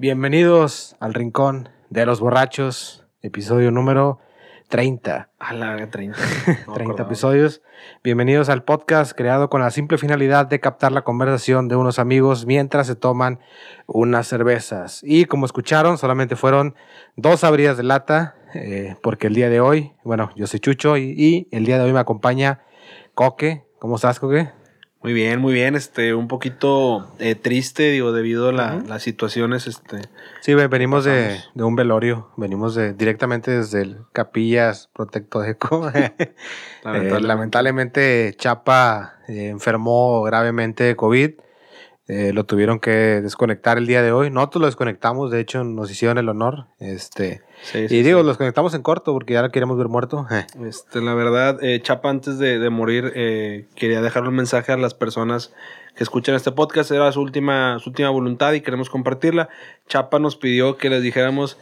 Bienvenidos al Rincón de los Borrachos, episodio número 30. A la 30. 30 episodios. Bienvenidos al podcast creado con la simple finalidad de captar la conversación de unos amigos mientras se toman unas cervezas. Y como escucharon, solamente fueron dos abridas de lata, eh, porque el día de hoy, bueno, yo soy Chucho y, y el día de hoy me acompaña Coque. ¿Cómo estás, Coque? Muy bien, muy bien. Este, un poquito eh, triste, digo, debido a la- las situaciones, este. Sí, ve- venimos de, de un velorio, venimos de, directamente desde el Capillas Protecto Eco. Eh, Lamentablemente. lamentablemente Chapa eh, enfermó gravemente de COVID. Eh, lo tuvieron que desconectar el día de hoy. Nosotros lo desconectamos, de hecho nos hicieron el honor. Este, Sí, y digo, sí. los conectamos en corto porque ya lo queremos ver muerto. Este, la verdad, eh, Chapa, antes de, de morir, eh, quería dejarle un mensaje a las personas que escuchan este podcast. Era su última, su última voluntad y queremos compartirla. Chapa nos pidió que les dijéramos.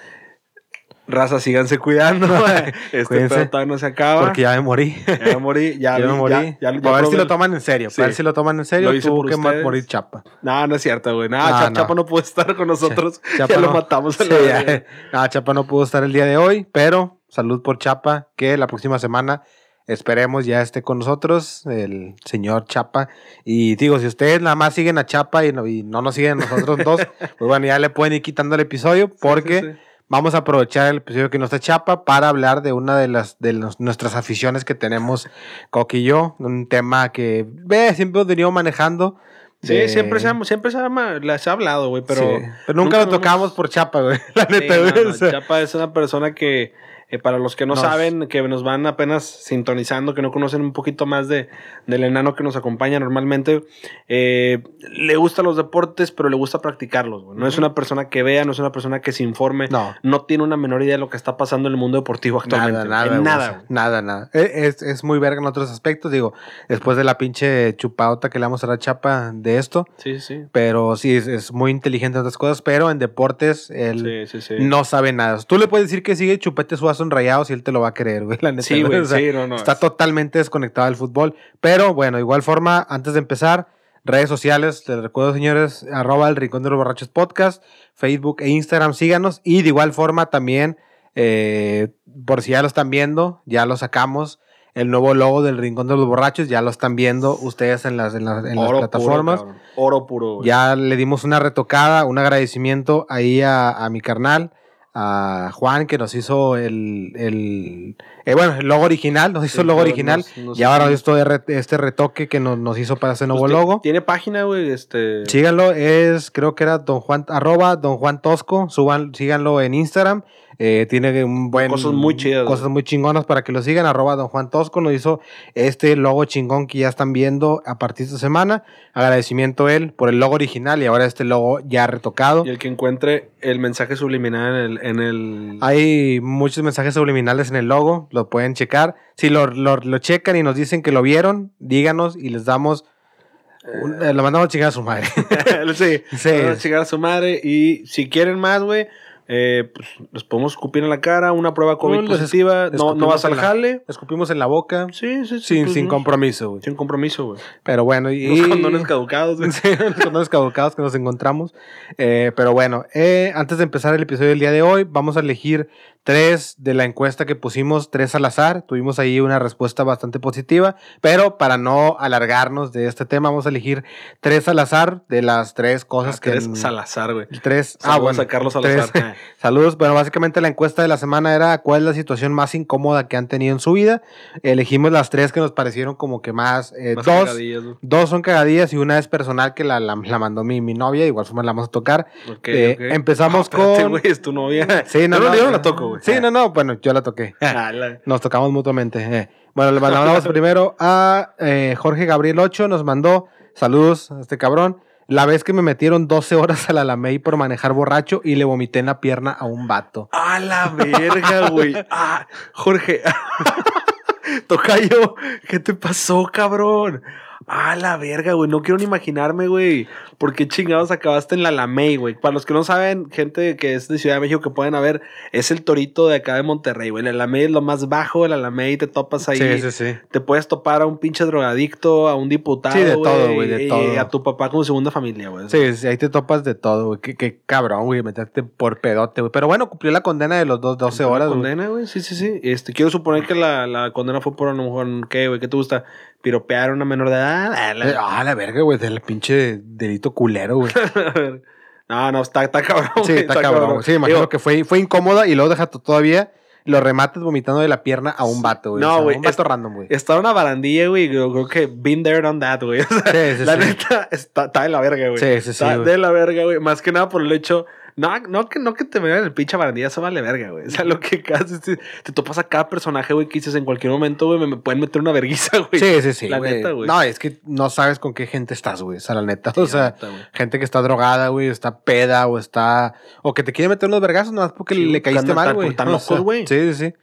Raza, síganse cuidando. este Cuídense, todavía no se acaba. Porque ya me morí. Ya me morí. Ya, Ya me morí. ya- ya- ya Para ver si lo toman en serio. Sí. Para ver si lo toman en serio. Lo Tuvo que ustedes. morir Chapa. No, no es cierto, güey. No, No, Cha- no. Chapa no pudo estar con nosotros. Chapa ya lo matamos a Sí, ya. No, Chapa no pudo estar el día de hoy, pero salud por Chapa, que la próxima semana esperemos ya esté con nosotros el señor Chapa. Y digo, si ustedes nada más siguen a Chapa y no, y no nos siguen a nosotros dos, pues bueno, ya le pueden ir quitando el episodio porque sí. Vamos a aprovechar el episodio que no está Chapa para hablar de una de las de los- nuestras aficiones que tenemos Coqui y yo, un tema que ve, siempre hemos venido manejando. Sí, de- siempre se ha, siempre se ha, ma- la- se ha hablado, güey, pero... sí, pero nunca, lo tocamos por Chapa, güey. La Sí, neta, no, no, sea. Chapa es una persona que, eh, para los que no Nos- saben, que nos van apenas sintonizando, que no conocen un poquito más de, del enano que nos acompaña normalmente, eh, le gustan los deportes, pero le gusta practicarlos, güey. No es una persona que vea, no es una persona que se informe, No. no tiene una menor idea de lo que está pasando en el mundo deportivo actualmente. Nada, nada, nada. güey. nada, nada. E- Es, es muy verga en otros aspectos, digo, después de la pinche chupaota que le vamos a dar a Chapa de esto, Sí, sí. pero sí, es, es muy inteligente en otras cosas, pero en deportes él Sí, sí, sí. no sabe nada. Tú le puedes decir que sigue chupete en rayados y él te lo va a creer, güey, la neta. Sí, güey, o sea, sí, no, no. Está es- totalmente desconectado del fútbol, pero bueno, igual forma, antes de empezar, redes sociales, les recuerdo, señores, arroba el Rincón de los Borrachos Podcast, Facebook e Instagram, síganos, y de igual forma también, eh, por si ya lo están viendo, ya lo sacamos, el nuevo logo del Rincón de los Borrachos, ya lo están viendo ustedes en las, en las, en las oro plataformas. Puro, oro puro, güey. Ya le dimos una retocada, un agradecimiento ahí a, a mi carnal, a Juan, que nos hizo el, el eh, bueno, el logo original, nos hizo Sí, el logo original. nos y ahora esto re- este retoque que nos, nos hizo para ese nuevo Pues, logo. Tiene página, güey, este... Síganlo, es, creo que era Don Juan, arroba Don Juan Tosco, suban, síganlo en Instagram. Eh, tiene un buen. Cosas muy chidas, Cosas muy chingonas para que lo sigan. Arroba Don Juan Tosco nos hizo este logo chingón que ya están viendo a partir de esta semana. Agradecimiento a él por el logo original y ahora este logo ya retocado. Y el que encuentre el mensaje subliminal en el... En el... Hay muchos mensajes subliminales en el logo, lo pueden checar. Si lo, lo, lo checan y nos dicen que lo vieron, díganos y les damos. un- eh, lo mandamos a chingar a su madre. sí, Sí. van a llegar a su madre. Y si quieren más, güey, eh, pues les podemos escupir en la cara, una prueba COVID No, positiva. No, no vas al la- jale. Escupimos en la boca. Sí, sí, sí. Sin, pues, sin compromiso, güey. Sin compromiso, güey. Pero bueno, y. Los condones caducados, güey. Sí, los condones caducados que nos encontramos. Eh, pero bueno, eh, antes de empezar el episodio del día de hoy, vamos a elegir tres de la encuesta que pusimos, tres al azar. Tuvimos ahí una respuesta bastante positiva, pero para no alargarnos de este tema, vamos a elegir tres al azar de las tres cosas que. Tres Salazar, güey. Tres. Ah, Ah, bueno. a Carlos tres. Salazar. Ah. Saludos. Bueno, básicamente la encuesta de la semana era cuál es la situación más incómoda que han tenido en su vida. Elegimos las tres que nos parecieron como que más. eh, Más dos, cagadillas, güey. dos son cagadillas y una es personal que la, la, la mandó mi, mi novia. Igual forma la vamos a tocar. Ok, Eh, empezamos Ah, espérate, con- güey, es tu novia. Sí, no, no, yo no la toco, güey. Sí, no, no. Bueno, yo la toqué. Ah, la- Nos tocamos mutuamente. eh. Bueno, le mandamos primero a eh, Jorge Gabriel 8. Nos mandó saludos a este cabrón. La vez que me metieron 12 horas al Alamey por manejar borracho y le vomité en la pierna a un vato. A la verga, güey. Ah, Jorge. Tocayo, ¿qué te pasó, cabrón? Ah, la verga, güey. No quiero ni imaginarme, güey. ¿Por qué chingados acabaste en la Lamey, güey? Para los que no saben, gente que es de Ciudad de México que pueden ver, es el torito de acá de Monterrey, güey. La Lamey es lo más bajo de la Lamey. Te topas ahí. Sí, sí, sí. Te puedes topar a un pinche drogadicto, a un diputado. Sí, de todo, güey, de y todo. a tu papá como segunda familia, güey. Sí, sí, ahí te topas de todo, güey. Qué, qué cabrón, güey, meterte por pedote, güey. Pero bueno, cumplió la condena de los dos, 12 ¿Cumplió la horas, güey. condena, güey? Sí, sí, sí. Este, quiero suponer que la, la condena fue por a lo mejor, ¿qué, güey? ¿Qué te gusta? Piropear a una menor de edad. Ah, la- Ah, la verga, güey, del pinche delito culero, güey. no, no, está, está cabrón. Sí, güey, está cabrón. güey. Sí, imagino Digo, que fue, fue incómoda y luego deja todavía los remates vomitando de la pierna a un vato, güey. No, O sea, güey, Un vato es- random, güey. Está en una barandilla, güey. Creo, creo que been there, done that, güey. O sea, Sí, sí, la sí. neta está, está de la verga, güey. Sí, sí, sí, Está güey. de la verga, güey. Más que nada por el hecho. No, no, que, no que te vean el pinche barandilla, eso vale verga, güey. O sea, lo que haces, te, te topas a cada personaje, güey, que dices en cualquier momento, güey, me, me pueden meter una verguiza, güey. Sí, sí, sí. La güey. neta, güey. No, es que no sabes con qué gente estás, güey. O sea, la neta. Sí, o sea, neta, gente que está drogada, güey, está peda o está. O que te quiere meter unos vergazos nomás porque Sí, le caíste mal, güey. están locos, güey. Sí, sí, sí.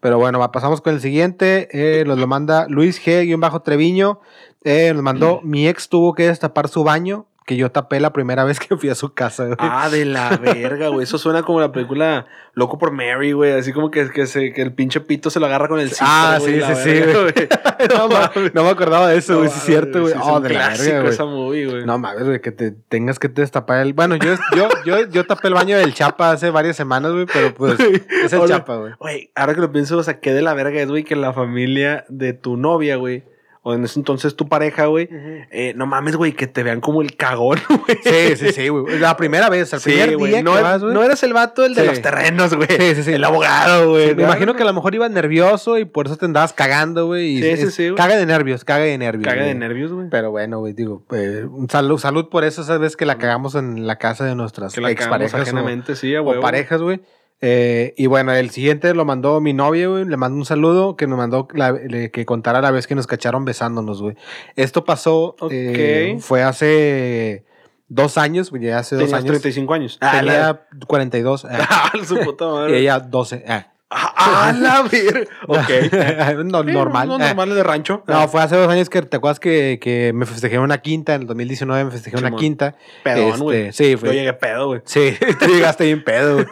Pero bueno, va, pasamos con el siguiente. Eh, nos lo manda Luis G-Treviño. Eh, nos mandó: Mi ex tuvo que destapar su baño que yo tapé la primera vez que fui a su casa, güey. Ah, de la verga, güey. Eso suena como la película Loco por Mary, güey. Así como que, que, se, que el pinche pito se lo agarra con el citro, Ah, sí, sí, sí, güey. no, ma- no me acordaba de eso, güey. Sí, es cierto, güey. Sí, Oh, de la verga, güey. esa movie, güey. No mames, güey, que te tengas que destapar el. Bueno, yo, yo, yo, yo tapé el baño del Chapa hace varias semanas, güey, pero pues es el Chapa, güey. Güey, ahora que lo pienso, o sea, qué de la verga es, güey, que la familia de tu novia, güey, o en ese entonces tu pareja, güey, eh, no mames, güey, que te vean como el cagón, güey. Sí, sí, sí, güey. La primera vez, el Sí, primer güey. día No, que vas, güey. no eres el vato, el de los terrenos, güey. Sí, sí, sí. El abogado, güey. Sí, me imagino que a lo mejor ibas nervioso y por eso te andabas cagando, güey. y Sí, sí, sí, güey. Caga de nervios, caga de nervios. Caga de güey. nervios, güey. Pero bueno, güey, digo, eh, un salud, salud por eso, esa vez que la cagamos en la casa de nuestras Que la exparejas o, ajenamente, sí, a o parejas, güey. Eh, y bueno, el siguiente lo mandó mi novia, güey. Le mando un saludo que nos mandó la- le- que contara la vez que nos cacharon besándonos, güey. Esto pasó, eh, Ok. fue hace dos años, güey, ya hace dos Tenías años. 35 años. Ah, la- Tenía 42. eh, Ah, su puta y madre. ella 12. eh. Ah, ah, la verga. Ok. no, Sí, normal. No, normal de rancho. No, fue hace dos años que te acuerdas que, que me festejé una quinta, en el 2019 me festejé una Simón. quinta. Pedón, Este, güey. sí, Yo fue. llegué pedo, güey. Sí, tú llegaste bien pedo. güey.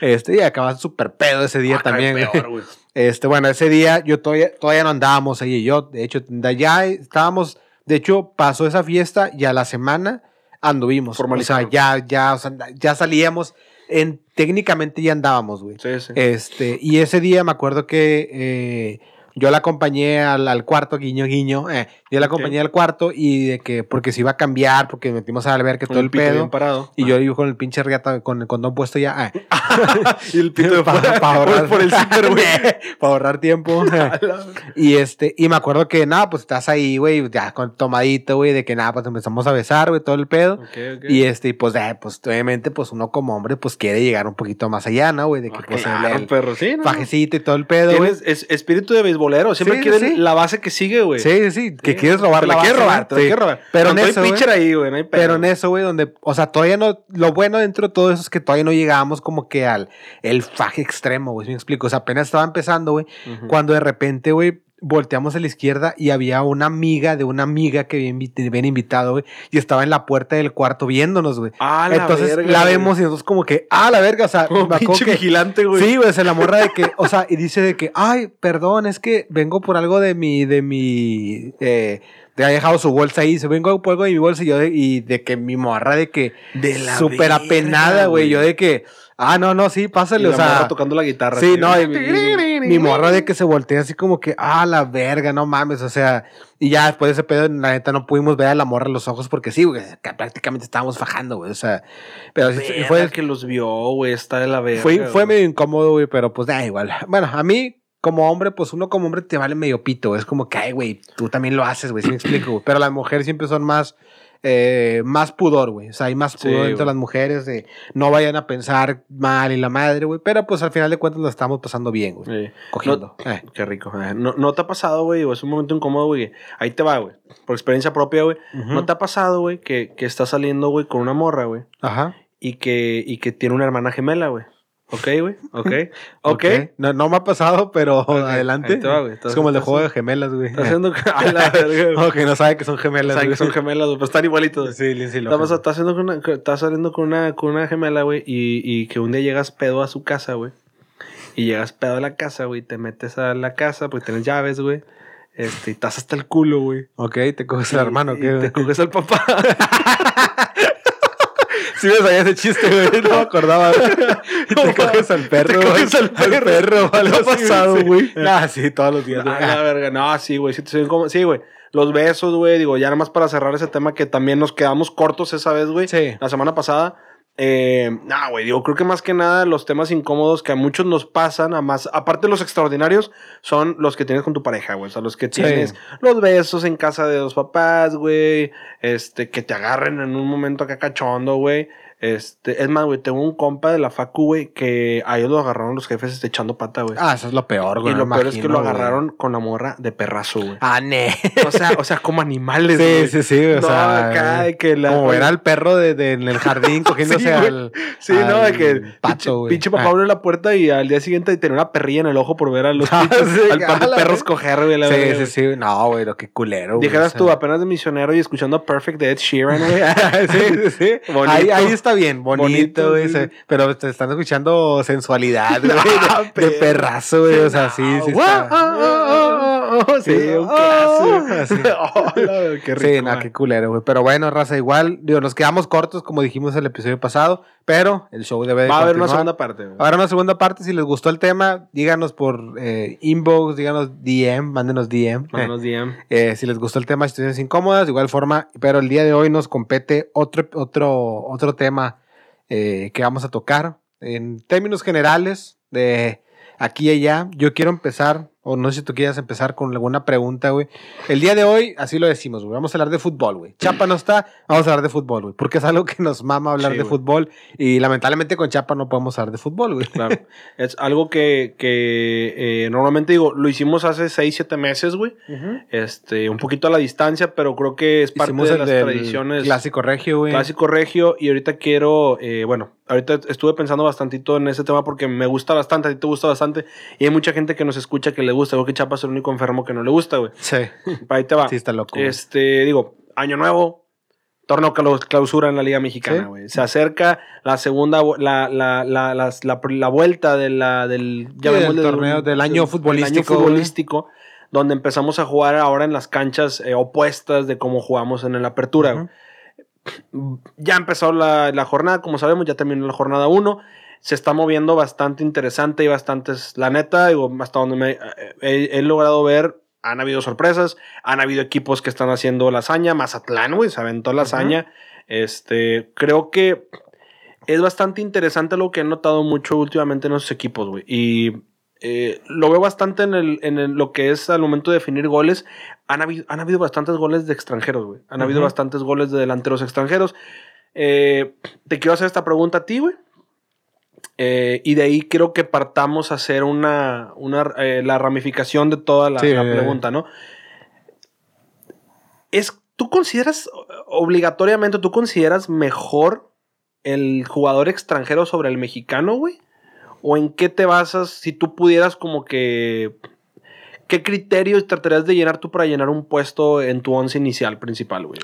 Este, y acabaste súper pedo ese día Ah, también. güey. peor, güey. Este, bueno, ese día yo todavía, todavía no andábamos ahí y yo. De hecho, de ya estábamos. De hecho, pasó esa fiesta y a la semana anduvimos. O sea, ya, ya, o sea, ya salíamos. En, técnicamente ya andábamos, güey. Sí, sí. Este, y ese día me acuerdo que eh, yo la acompañé al, al cuarto, guiño, guiño. eh, yo la acompañé al cuarto y de que, porque se iba a cambiar, porque metimos al albergue todo el pedo. parado. Y yo iba con el pinche riata, con el condón puesto ya. eh. y el pito de Pa- fuera pa ahorrar, por el para ahorrar tiempo. y este, y me acuerdo que nada, pues estás ahí, güey, ya con tomadito, güey, de que nada, pues empezamos a besar, güey, todo el pedo. Ok, ok. Y este, y pues, eh, pues obviamente, pues uno como hombre, pues quiere llegar un poquito más allá, ¿no, güey? De que Ah, pues claro, el, el perro, sí, ¿no? fajecito y todo el pedo, güey. Es- espíritu de Siempre Sí, quieres sí. la base que sigue, güey. Sí, sí, sí, que quieres robar la base, quieres robar, te la quieres robar. Pero en eso, pitcher ahí, güey, no hay pedo. Pero en eso, güey, donde, o sea, todavía no, lo bueno dentro de todo eso es que todavía no llegábamos como que al el faje extremo, güey, ¿sí me explico. O sea, apenas estaba empezando, güey, cuando de repente, güey, volteamos a la izquierda y había una amiga de una amiga que habían invitado, güey, y estaba en la puerta del cuarto viéndonos, güey. Ah, la Entonces verga, la güey. vemos y nosotros como que, ah, la verga, o sea, Como me pinche que- vigilante, güey. Sí, güey, se la morra de que, o sea, y dice de que, ay, perdón, es que vengo por algo de mi, de mi, eh, de haber dejado su bolsa ahí, se vengo por algo de mi bolsa y yo de, y de que mi morra de que, De la súper apenada, güey, yo de que, ah, no, no, sí, Y pásale, la o sea, morra tocando la guitarra. sí, así, no, y güey. mi, morra de que se voltea así como que, ah, la verga, no mames, o sea, y ya después de ese pedo, la neta, no pudimos ver a la morra los ojos porque sí, güey, que prácticamente estábamos fajando, güey, o sea, pero sí, fue, que los vio, güey, está de la verga. fue, fue medio incómodo, güey, pero pues da igual. Bueno, a mí, como hombre, pues uno como hombre te vale medio pito. Es como que, ay, güey, tú también lo haces, güey, si me explico, güey. Pero las mujeres siempre son más, eh, más pudor, güey. O sea, hay más Sí, pudor entre las mujeres de no vayan a pensar mal y la madre, güey. Pero pues al final de cuentas lo estamos pasando bien, güey. Sí. Cogiendo. Eh. Qué rico. eh. No, no te ha pasado, güey, o es un momento incómodo, güey. Ahí te va, güey. Por experiencia propia, güey. ¿No te ha pasado, güey, que, que estás saliendo, güey, con una morra, güey? Ajá. Y que, y que tiene una hermana gemela, güey. Ok, güey. Ok. Ok. No, no me ha pasado, pero Ok, adelante. va, güey. es como el de juego de gemelas, güey. Estás haciendo. A la verga. Ok, no sabe que son gemelas. Saben que son gemelas, güey, pero están igualitos. Sí, sí, sí. lo Estás, estás haciendo con una, estás saliendo con una, con una gemela, güey, y, y que un día llegas pedo a su casa, güey. Y llegas pedo a la casa, güey, te metes a la casa porque tienes llaves, güey. Este, y estás hasta el culo, güey. Ok, te coges el hermano, ¿qué? Te coges al papá. Sí me sabía ese chiste, güey. No me acordaba. Te coges al perro, Te coges al perro. o algo ¿Te ha pasado, güey? Ah, sí, todos los días. Ah, güey. la verga. No, sí, güey. Sí, güey. Los besos, güey. Digo, ya nada más para cerrar ese tema que también nos quedamos cortos esa vez, güey. Sí. La semana pasada. Eh, nah, güey. Digo, creo que más que nada los temas incómodos que a muchos nos pasan, a más, aparte de los extraordinarios, son los que tienes con tu pareja, güey. O sea, los que Sí. tienes los besos en casa de los papás, güey. Este, que te agarren en un momento acá cachondo, güey. Este, es más, güey, tengo un compa de la Facu, güey, que a ellos lo agarraron los jefes este, echando pata, güey. Ah, eso es lo peor, güey. y lo peor es que lo güey. agarraron con la morra de perrazo, güey. Ah, ne. O sea, o sea, como animales, Sí, güey. sí, sí. O No, sea, acá de que la- como ver al perro de, de- en el jardín cogiéndose Sí, al. Sí, no, de que pinche, pato, güey. pinche papá Ah. abrió la puerta y al día siguiente tenía una perrilla en el ojo por ver a los Ah, pinches- sí, al par de perros güey. coger, güey. la Sí, sí, sí. No, güey, lo que culero. güey, Dijeras o tú, apenas de misionero y escuchando Perfect de Ed Sheeran, güey. sí, sí, sí. Ahí, ahí está bien, bonito, Bonito. Pero te están escuchando sensualidad, güey. Ah, de, perrazo, güey. O sea, sí, sí. Está- ah, Sí, un Ah, clásico. sí. Hola, qué rico. Sí, no, qué culero, güey. Pero bueno, raza, igual, digo, nos quedamos cortos, como dijimos el episodio pasado, pero el show debe de Va a haber una segunda parte. Va a haber una segunda parte. Si les gustó el tema, díganos por eh, inbox, díganos DM, mándenos DM. Mándanos DM. Eh, si les gustó el tema, situaciones incómodas, de igual forma, pero el día de hoy nos compete otro, otro, otro tema eh, que vamos a tocar. En términos generales, de aquí y allá, yo quiero empezar, o no sé si tú quieras empezar con alguna pregunta, güey. El día de hoy, así lo decimos, güey, vamos a hablar de fútbol, güey. Chapa no está, vamos a hablar de fútbol, güey, porque es algo que nos mama hablar Sí, de güey. fútbol y lamentablemente con Chapa no podemos hablar de fútbol, güey. Claro. Es algo que, que eh, normalmente digo, lo hicimos hace 6, 7 meses, güey. Este, un poquito a la distancia, pero creo que es parte Hicimos de las tradiciones. clásico regio, güey. Clásico regio. Y ahorita quiero, eh, bueno, ahorita estuve pensando bastantito en ese tema porque me gusta bastante, a ti te gusta bastante. Y hay mucha gente que nos escucha que le gusta. Creo que Chapa es el único enfermo que no le gusta, güey. Sí, Ahí te va. sí está loco. güey. Este, digo, año nuevo, torneo clau- clausura en la Liga Mexicana, Sí. güey. Se acerca la segunda, la, la, la, la, la vuelta de del, del llamémosle torneo, del año futbolístico, güey. futbolístico, donde empezamos a jugar ahora en las canchas eh, opuestas de cómo jugamos en la apertura. güey. Ujú. Ya empezó la, la jornada, como sabemos, ya terminó la jornada 1. Se está moviendo bastante interesante y bastantes, la neta, digo, hasta donde me eh, he, he logrado ver, han habido sorpresas, han habido equipos que están haciendo la hazaña, Mazatlán, güey, se aventó la hazaña. Este, creo que es bastante interesante lo que he notado mucho últimamente en esos equipos, güey. Y eh, lo veo bastante en, el, en el- lo que es al momento de definir goles. Han habido, han habido bastantes goles de extranjeros, güey. Han habido bastantes goles de delanteros extranjeros. Eh, te quiero hacer esta pregunta a ti, güey. Eh, y de ahí creo que partamos a hacer una, una eh, la ramificación de toda la, Sí, la pregunta, ¿no? Es, ¿Tú consideras obligatoriamente, tú consideras mejor el jugador extranjero sobre el mexicano, güey? ¿O en qué te basas si tú pudieras como que... ¿Qué criterios tratarías de llenar tú para llenar un puesto en tu once inicial principal, güey?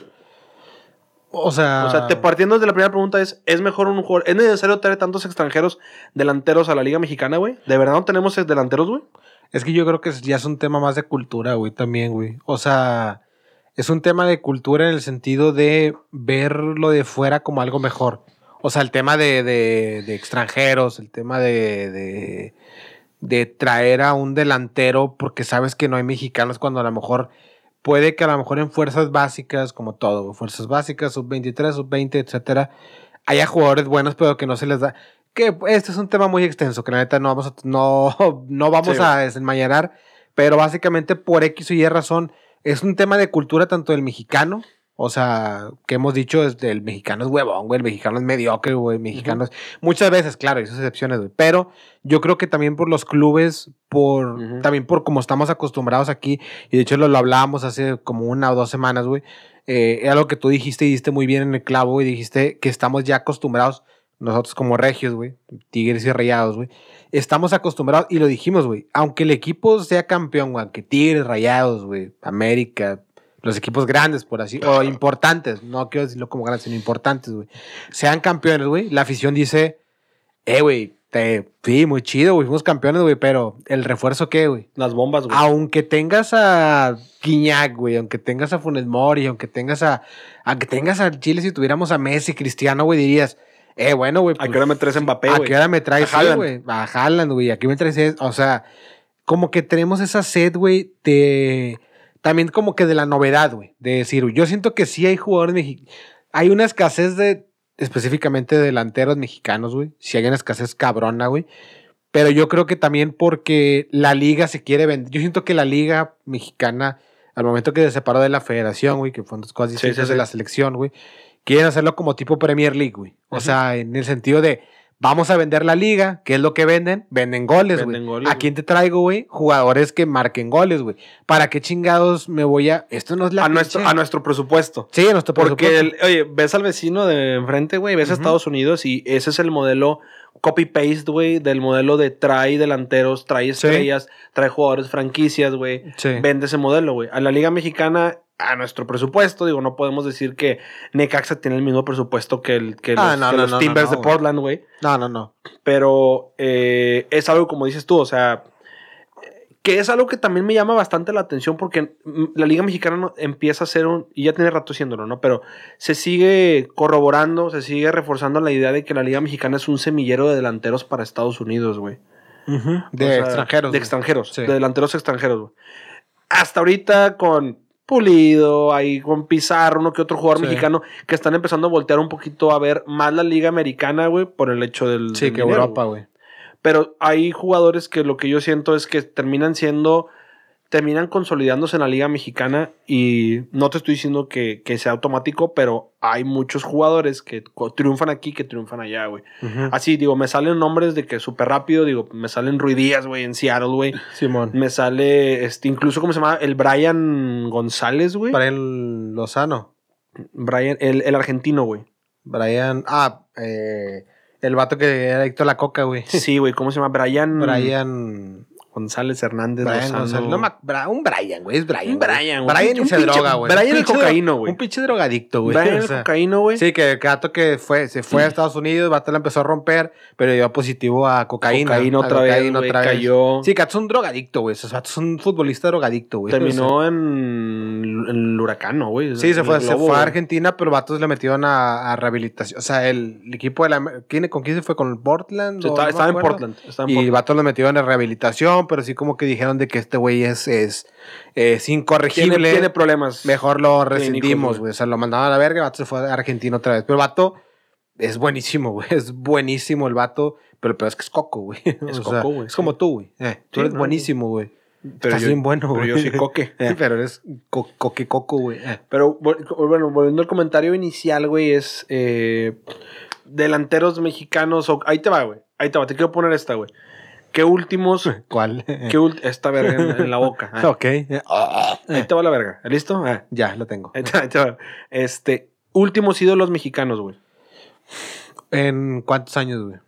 O sea, O sea, te partiendo de la primera pregunta es, ¿es mejor un jugador? ¿Es necesario traer tantos extranjeros delanteros a la Liga Mexicana, güey? ¿De verdad no tenemos delanteros, güey? es que yo creo que ya es un tema más de cultura, güey, también, güey. O sea, es un tema de cultura en el sentido de verlo de fuera como algo mejor. O sea, el tema de, de- de extranjeros, el tema de, de, de traer a un delantero porque sabes que no hay mexicanos cuando a lo mejor puede que a lo mejor en fuerzas básicas, como todo, fuerzas básicas, sub-23, sub-20, etcétera, haya jugadores buenos, pero que no se les da. Que este es un tema muy extenso, que la neta no vamos a, no, no vamos Sí, a desenmañanar, pero básicamente por X o Y razón es un tema de cultura tanto del mexicano, o sea, que hemos dicho del mexicano es huevón, güey, el mexicano es mediocre, güey, el mexicano es... Muchas veces, claro, hay sus excepciones, güey, pero yo creo que también por los clubes, por también por como estamos acostumbrados aquí, y de hecho lo, lo hablábamos hace como una o dos semanas, güey, eh, era lo que tú dijiste y diste muy bien en el clavo, y dijiste que estamos ya acostumbrados nosotros como regios, güey, Tigres y Rayados, güey, estamos acostumbrados, y lo dijimos, güey, aunque el equipo sea campeón, güey, aunque Tigres, Rayados, güey, América, los equipos grandes, por así, o importantes, no quiero decirlo como grandes, sino importantes, güey, sean campeones, güey, la afición dice, eh, güey, te, sí, muy chido, güey, fuimos campeones, güey, pero ¿el refuerzo qué, güey? Las bombas, güey. Aunque tengas a Guiñac, güey, aunque tengas a Funes Mori, aunque tengas a, aunque tengas a Chile, si tuviéramos a Messi, Cristiano, güey, dirías, eh, bueno, güey. ¿A qué hora me traes Mbappé, ¿A güey? qué hora me traes, A Haaland. sí, güey? A Haaland, güey. Aquí me traes, es- o sea, como que tenemos esa sed, güey, de, también como que de la novedad, güey, de decir, yo siento que sí hay jugadores mexicanos, hay una escasez de, específicamente de delanteros mexicanos, güey, sí hay una escasez cabrona, güey, pero yo creo que también porque la liga se quiere vender, yo siento que la liga mexicana, al momento que se separó de la federación, güey, que fueron dos cosas distintas sí, de la selección, güey, quieren hacerlo como tipo Premier League, güey. O sea, en el sentido de vamos a vender la liga, ¿qué es lo que venden? Venden goles, güey. Venden goles, ¿A quién te traigo, güey? Jugadores que marquen goles, güey. ¿Para qué chingados me voy a esto no es la A nuestro, pinche- a nuestro presupuesto. Sí, a nuestro Porque, presupuesto. el- oye, ves al vecino de enfrente, güey, ves a. Estados Unidos y ese es el modelo copy-paste, güey, del modelo de trae delanteros, trae estrellas, trae jugadores franquicias, güey. Sí. Vende ese modelo, güey. A la Liga Mexicana, a nuestro presupuesto, digo, no podemos decir que Necaxa tiene el mismo presupuesto que, el, que Ah, los, no, que no, los no, no, Timbers de. Portland, güey. No, no, no. Pero eh, es algo como dices tú, o sea, que es algo que también me llama bastante la atención porque la Liga Mexicana empieza a ser un, y ya tiene rato haciéndolo, ¿no? Pero se sigue corroborando, se sigue reforzando la idea de que la Liga Mexicana es un semillero de delanteros para Estados Unidos, güey. De O sea, extranjeros. De extranjeros, Sí. de delanteros extranjeros, güey. Hasta ahorita con Pulido, ahí con Pizarro, uno que otro jugador Sí. mexicano que están empezando a voltear un poquito a ver más la Liga Americana, güey, por el hecho del. Sí, del que dinero, Europa, güey. güey. Pero hay jugadores que lo que yo siento es que terminan siendo, terminan consolidándose en la liga mexicana y no te estoy diciendo que, que sea automático, pero hay muchos jugadores que triunfan aquí, que triunfan allá, güey. Así, digo, me salen nombres de que súper rápido, digo, me salen Ruidías, güey, en Seattle, güey. Simón. Me sale, este, incluso, ¿cómo se llama? El Brian González, güey. Brian Lozano. Brian, el, el argentino, güey. Brian. Ah, eh, el vato que era adicto a la coca, güey. Sí, güey, ¿cómo se llama? Brian, Brian. González Hernández. Brian Lozano. González. No, Bra- un Brian, güey. Es Brian. Un. Brian, güey. Brian y se droga, güey. Brian el cocaíno, güey. Un pinche drogadicto, güey. Brian O el sea, cocaíno, güey. Sí, que el gato que fue, se fue a Estados Unidos, vato la empezó a romper, pero dio positivo a cocaína. Cocaína a otra vez, cocaína güey, otra vez. cayó. Sí, Gato es un drogadicto, güey. Esos vatos son un futbolista drogadicto, güey. O Terminó en, el huracán, ¿no, güey. sea, sí, se fue, se fue a. Argentina, pero vatos le metieron a, a rehabilitación. O sea, el, el equipo de la. ¿quién, ¿Con quién se fue? ¿Con Portland? Sí, O estaba, no me estaba en. Portland. Estaba en Y Portland. vatos lo metieron en rehabilitación, pero sí como que dijeron de que este güey es, es, es incorregible. Tiene, tiene problemas. Mejor lo rescindimos, güey. O sea, lo mandaban a la verga, el vato se fue a Argentina otra vez. Pero el vato es buenísimo, güey. Es buenísimo el vato. Pero peor es que es coco, güey. Es O coco, güey, Es sí. como tú, güey. Eh, tú Sí, eres no, buenísimo, güey. Pero Estás yo- bien bueno, pero güey. yo soy coque. Eh, pero eres co coque coco, güey. Eh. Pero bueno, volviendo al comentario inicial, güey, es eh, delanteros mexicanos. ahí te va, güey. Ahí te va. Te quiero poner esta, güey. ¿Qué últimos? ¿Cuál? ¿Qué ult- esta verga en, en la boca. ah. ok. Eh, Ahí te va la verga. ¿Listo? Ah. Ya, lo tengo. Ahí te- ahí te va. Este, últimos ídolos mexicanos, güey. ¿En cuántos años, güey?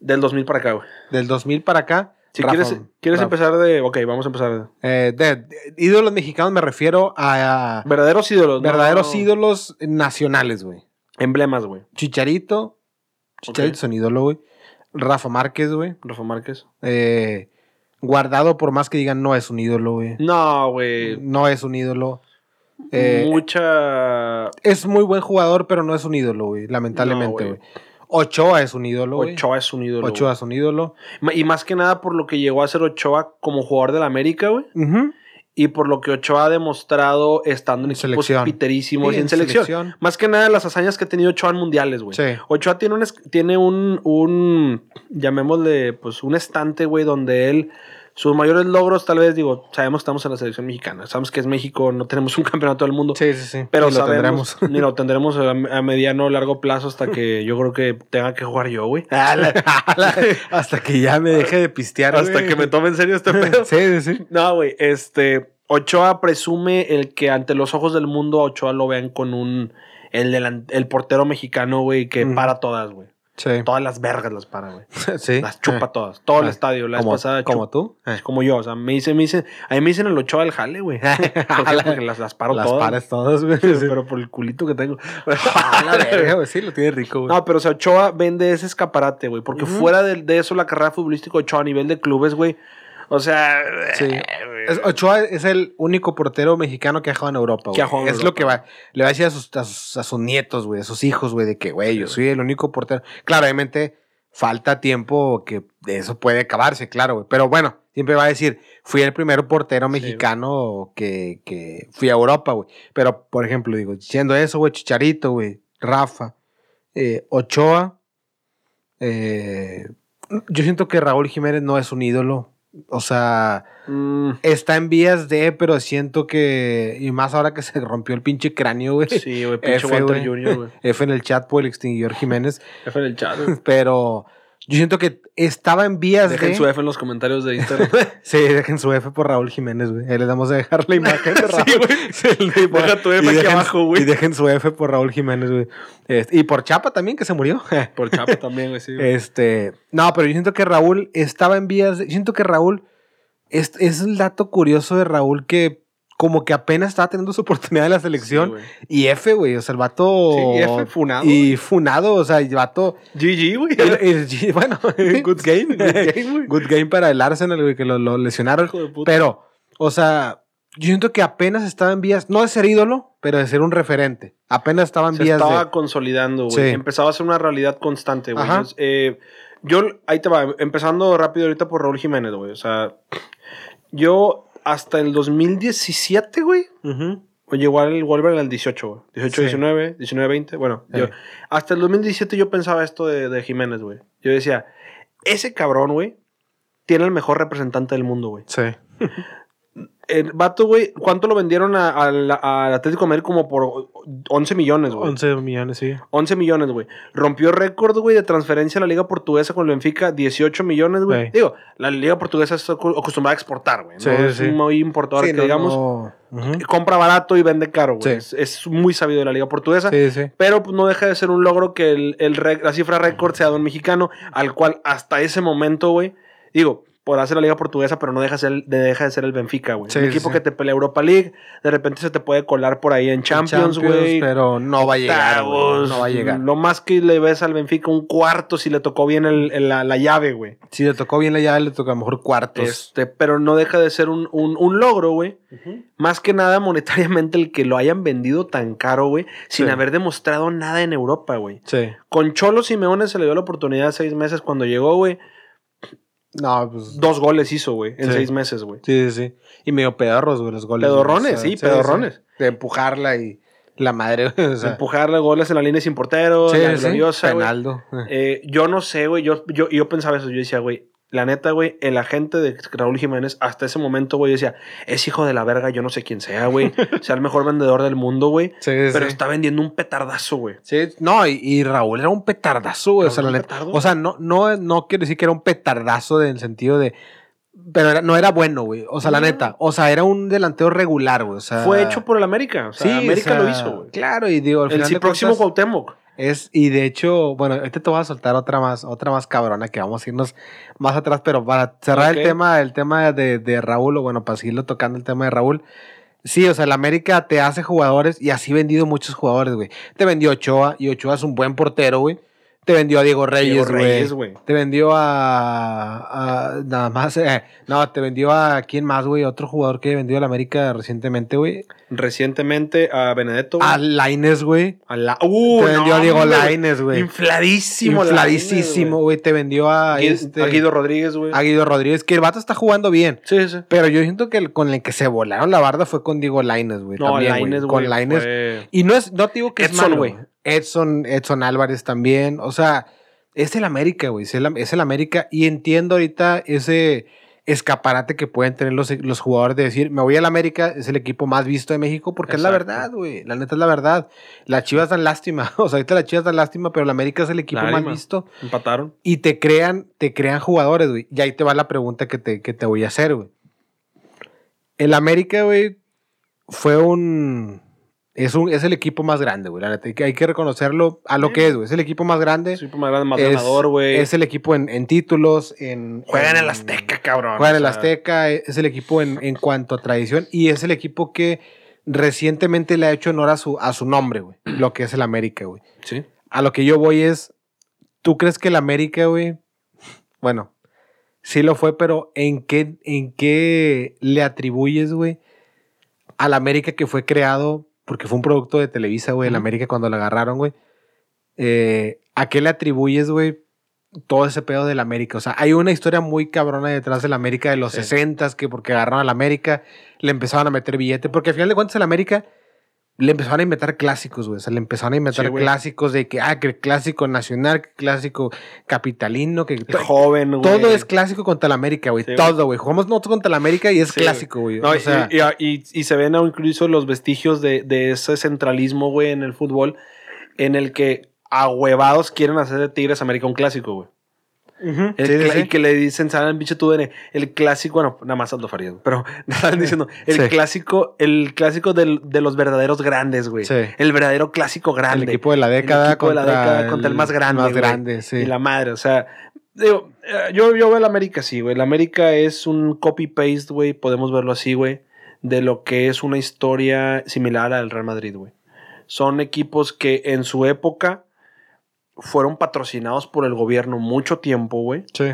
Del 2000 para acá, güey. Del 2000 para acá. Si Rafa- quieres, quieres Rafa. empezar de. Ok, vamos a empezar. Eh, de, de ídolos mexicanos me refiero a, a Verdaderos ídolos. no- verdaderos ídolos nacionales, güey. Emblemas, güey. Chicharito. Chicharito Ok. es un ídolo, güey. Rafa Márquez, güey. Rafa Márquez. Eh, guardado, por más que digan, no es un ídolo, güey. No, güey. No es un ídolo. Eh, Mucha. es muy buen jugador, pero no es un ídolo, güey. Lamentablemente, güey. Ochoa es un ídolo, güey. Ochoa es un ídolo. Ochoa es un ídolo. Y más que nada por lo que llegó a ser Ochoa como jugador de la América, güey. Ujú. Y por lo que Ochoa ha demostrado estando en En equipos selección. piterísimos Sí, y en en selección. selección. Más que nada las hazañas que ha tenido Ochoa en mundiales, güey. Sí. Ochoa tiene un, tiene un, un, llamémosle, pues un estante, güey, donde él, sus mayores logros, tal vez, digo, sabemos que estamos en la selección mexicana, sabemos que es México, no tenemos un campeonato del mundo, Sí, sí, sí. pero lo sabemos, tendremos. ni lo tendremos a, a mediano o largo plazo hasta que yo creo que tenga que jugar yo, güey. Hasta que ya me deje de pistear, hasta güey. que me tome en serio este pedo. Sí, sí, sí. No, güey, este, Ochoa presume el que ante los ojos del mundo a Ochoa lo vean con un el, delan- el portero mexicano, güey, que para todas, güey. Sí. Todas las vergas las para, güey. sí. Las chupa todas. Todo el Ah. estadio. La vez pasada como tú. Eh. Como yo, o sea, me dicen, me dicen, a mí me dicen el Ochoa del jale, güey. Porque las, las paro Las todas. pares todas, güey. Pero, por el culito que tengo. La verga, güey. Sí, lo tiene rico, güey. No, pero o sea, Ochoa vende ese escaparate, güey. Porque fuera de, de eso, la carrera futbolística de Ochoa a nivel de clubes, güey. O sea. Sí. eh, Es- Ochoa es el único portero mexicano que ha jugado en Europa, güey. Es lo que va, le va a decir a sus, a sus, a sus nietos, güey, a sus hijos, güey, de que, güey, yo soy el único portero. Claro, obviamente falta tiempo que eso puede acabarse, claro, güey. Pero bueno, siempre va a decir, fui el primer portero Sí. mexicano que, que fui a Europa, güey. Pero, por ejemplo, digo, diciendo eso, güey, Chicharito, güey, Rafa, eh, Ochoa, eh, yo siento que Raúl Jiménez no es un ídolo. O sea, mm, está en vías de, pero siento que. Y más ahora que se rompió el pinche cráneo, güey. sí, güey, pinche F, Walter. Jr., güey. F en el chat por el extinguidor Jiménez. F en el chat, güey. Pero yo siento que estaba en vías Dejen de. su F en los comentarios de Instagram. Sí, dejen su F por Raúl Jiménez, güey. Ahí les vamos a dejar la imagen de Raúl. Sí, güey. Sí, Deja tu F y aquí dejen- abajo, güey. Y dejen su F por Raúl Jiménez, güey. Este, y por Chapa también, que se murió. Por Chapa también, güey, sí. güey. Este, no, pero yo siento que Raúl estaba en vías. de- siento que Raúl es, es el dato curioso de Raúl que como que apenas estaba teniendo su oportunidad en la selección. Sí, y F, güey, o sea, el vato. Sí, y F funado, Y funado, o sea, el vato. GG, güey. bueno, good game. Good game, güey. Good game para el Arsenal, güey, que lo, lo lesionaron. Hijo de puta. Pero, o sea, yo siento que apenas estaba en vías, no de ser ídolo, pero de ser un referente. Apenas estaba en Se vías estaba de. consolidando, güey. Sí. Empezaba a ser una realidad constante, güey. Eh, yo, ahí te va, empezando rápido ahorita por Raúl Jiménez, güey. O sea, yo hasta el 2017, güey. Ujú. O llegó al Wolverine al 18, güey. 18, Sí. 19, 19, 20. Bueno, yo, Eh. hasta el 2017 yo pensaba esto de, de Jiménez, güey. Yo decía, ese cabrón, güey, tiene el mejor representante del mundo, güey. Sí. El vato, güey, ¿cuánto lo vendieron a- al Atlético de Madrid? Como por 11 millones, güey. 11 millones, sí. 11 millones, güey. Rompió récord, güey, de transferencia a la Liga Portuguesa con el Benfica, 18 millones, güey. Sí. Digo, la Liga Portuguesa está acostumbrada a exportar, güey. ¿no? Sí, es sí. muy importador Sí, que no, digamos. no. Compra barato y vende caro, güey. Sí. Es, es muy sabido de la Liga Portuguesa. Sí, sí. Pero pues, no deja de ser un logro que el, la cifra récord sea de un mexicano, al cual hasta ese momento, güey, digo, podrá ser la Liga Portuguesa, pero no deja, ser, de- deja de ser el Benfica, güey. Sí, un equipo sí. que te pelea Europa League, de repente se te puede colar por ahí en Champions, güey. Pero no va a llegar, güey. No va a llegar. Lo más que le ves al Benfica, un cuarto si le tocó bien el- el- la, la llave, güey. Si le tocó bien la llave, le tocó a lo mejor cuartos. Este, pero no deja de ser un, un- un logro, güey. Más que nada monetariamente el que lo hayan vendido tan caro, güey, sin Sí. haber demostrado nada en Europa, güey. Sí. Con Cholo Simeone se le dio la oportunidad seis meses cuando llegó, güey. No, pues. Dos goles hizo, güey, en Sí. seis meses, güey. Sí, sí, sí. Y medio pedorros, güey, los goles. Pedorrones, sí, pedorrones. De empujarla y la madre, güey. O sea, Empujarle goles en la línea sin portero, sí, la gloriosa. Penaldo. Eh, yo no sé, güey. Yo, yo, yo pensaba eso. Yo decía, güey, la neta, güey, el agente de Raúl Jiménez, hasta ese momento, güey, decía, es hijo de la verga, yo no sé quién sea, güey. sea el mejor vendedor del mundo, güey. Sí, Pero sí. está vendiendo un petardazo, güey. Sí, no, y, y Raúl era un petardazo, güey. O sea, la neta. petardo. O sea, no, no, no quiero decir que era un petardazo en el sentido de. Pero era- no era bueno, güey. O sea, la neta. O sea, era un delantero regular, güey. O sea, Fue hecho por el América. O sea, Sí, América o sea, lo hizo, güey. Claro, y digo, al El final sí, de próximo cuentas, Cuauhtémoc. Es, y de hecho, bueno, ahorita te voy a soltar otra más, otra más cabrona que vamos a irnos más atrás, pero para cerrar el tema, el tema de, de Raúl, o bueno, para seguirlo tocando el tema de Raúl. Sí, o sea, el América te hace jugadores y así vendido muchos jugadores, güey. Te vendió Ochoa y Ochoa es un buen portero, güey. Te vendió a Diego Reyes, güey. Güey. Te vendió a, a- nada más, eh, no, te vendió a quién más, güey, otro jugador que vendió a la América recientemente, güey. Recientemente a Benedetto, güey. A Laines, güey. A la... Uh, te vendió a Diego Laines, güey. Infladísimo. Infladísimo, güey. Te vendió a, güey. Este, A Guido Rodríguez, güey. a Guido Rodríguez, que el vato está jugando bien. Sí, sí. Pero yo siento que el, con el que se volaron la barda fue con Diego Laines, güey. No, Lainez, güey. Con Lainez. fue- Y no es, no te digo que es Edson, malo, güey. Edson, Edson Álvarez también. O sea, es el América, güey. Es el, es el América. Y entiendo ahorita ese escaparate que pueden tener los, los jugadores de decir, me voy al América, es el equipo más visto de México, porque es la verdad, güey. La neta es la verdad. Las Chivas dan lástima. O sea, ahorita las Chivas dan lástima, pero el América es el equipo más visto. Empataron. Y te crean, te crean jugadores, güey. Y ahí te va la pregunta que te, que te voy a hacer, güey. El América, güey, fue un. Es, un, es el equipo más grande, güey. La neta, hay que, hay que reconocerlo a lo que es, güey. Es el equipo más grande. Es el equipo más grande, más es, ganador, güey. Es el equipo en, en títulos, en... Juegan en el Azteca, cabrón. Juegan en el Azteca, es el equipo en, en cuanto a tradición y es el equipo que recientemente le ha hecho honor a su, a su nombre, güey. Lo que es el América, güey. Sí. A lo que yo voy es, ¿tú crees que el América, güey? Bueno, sí lo fue, pero ¿en qué, en qué le atribuyes, güey, al América que fue creado, porque fue un producto de Televisa, güey, Ujú. América cuando lo agarraron, güey? Eh, ¿A qué le atribuyes, güey, todo ese pedo del América? O sea, hay una historia muy cabrona detrás del América de los Sí. 60 que porque agarraron al América, le empezaban a meter billete, porque al final de cuentas el América le empezaron a inventar clásicos, güey. O sea, le empezaron a inventar Sí, clásicos de que, ah, que el clásico nacional, que clásico capitalino, que joven, güey. todo es clásico contra el América, güey. Sí, todo, güey. Jugamos nosotros contra el América y es Sí, clásico, güey. No, o y- sea, y, y- y se ven incluso los vestigios de, de ese centralismo, güey, en el fútbol, en el que ahuevados quieren hacer de Tigres América un clásico, güey. Ujú, El sí, sí. Y que le dicen, saben, bicho tú, el clásico, bueno, nada más Aldo Farías, pero estaban diciendo, el clásico, el clásico del- de los verdaderos grandes, güey. El verdadero clásico grande. El equipo de la década, equipo de la contra, década contra el más grande, Más grande, sí. Y la madre, o sea, digo, eh, yo, yo veo el América así, güey. El América es un copy-paste, güey, podemos verlo así, güey, de lo que es una historia similar al Real Madrid, güey. Son equipos que en su época fueron patrocinados por el gobierno mucho tiempo, güey. Sí.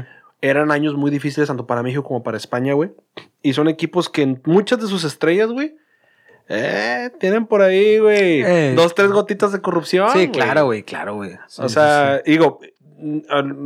Eran años muy difíciles tanto para México como para España, güey. Y son equipos que en muchas de sus estrellas, güey, eh, tienen por ahí, güey, Eh. dos, tres gotitas de corrupción. Sí, claro, güey, claro, güey. Sí, O sea, sí. digo,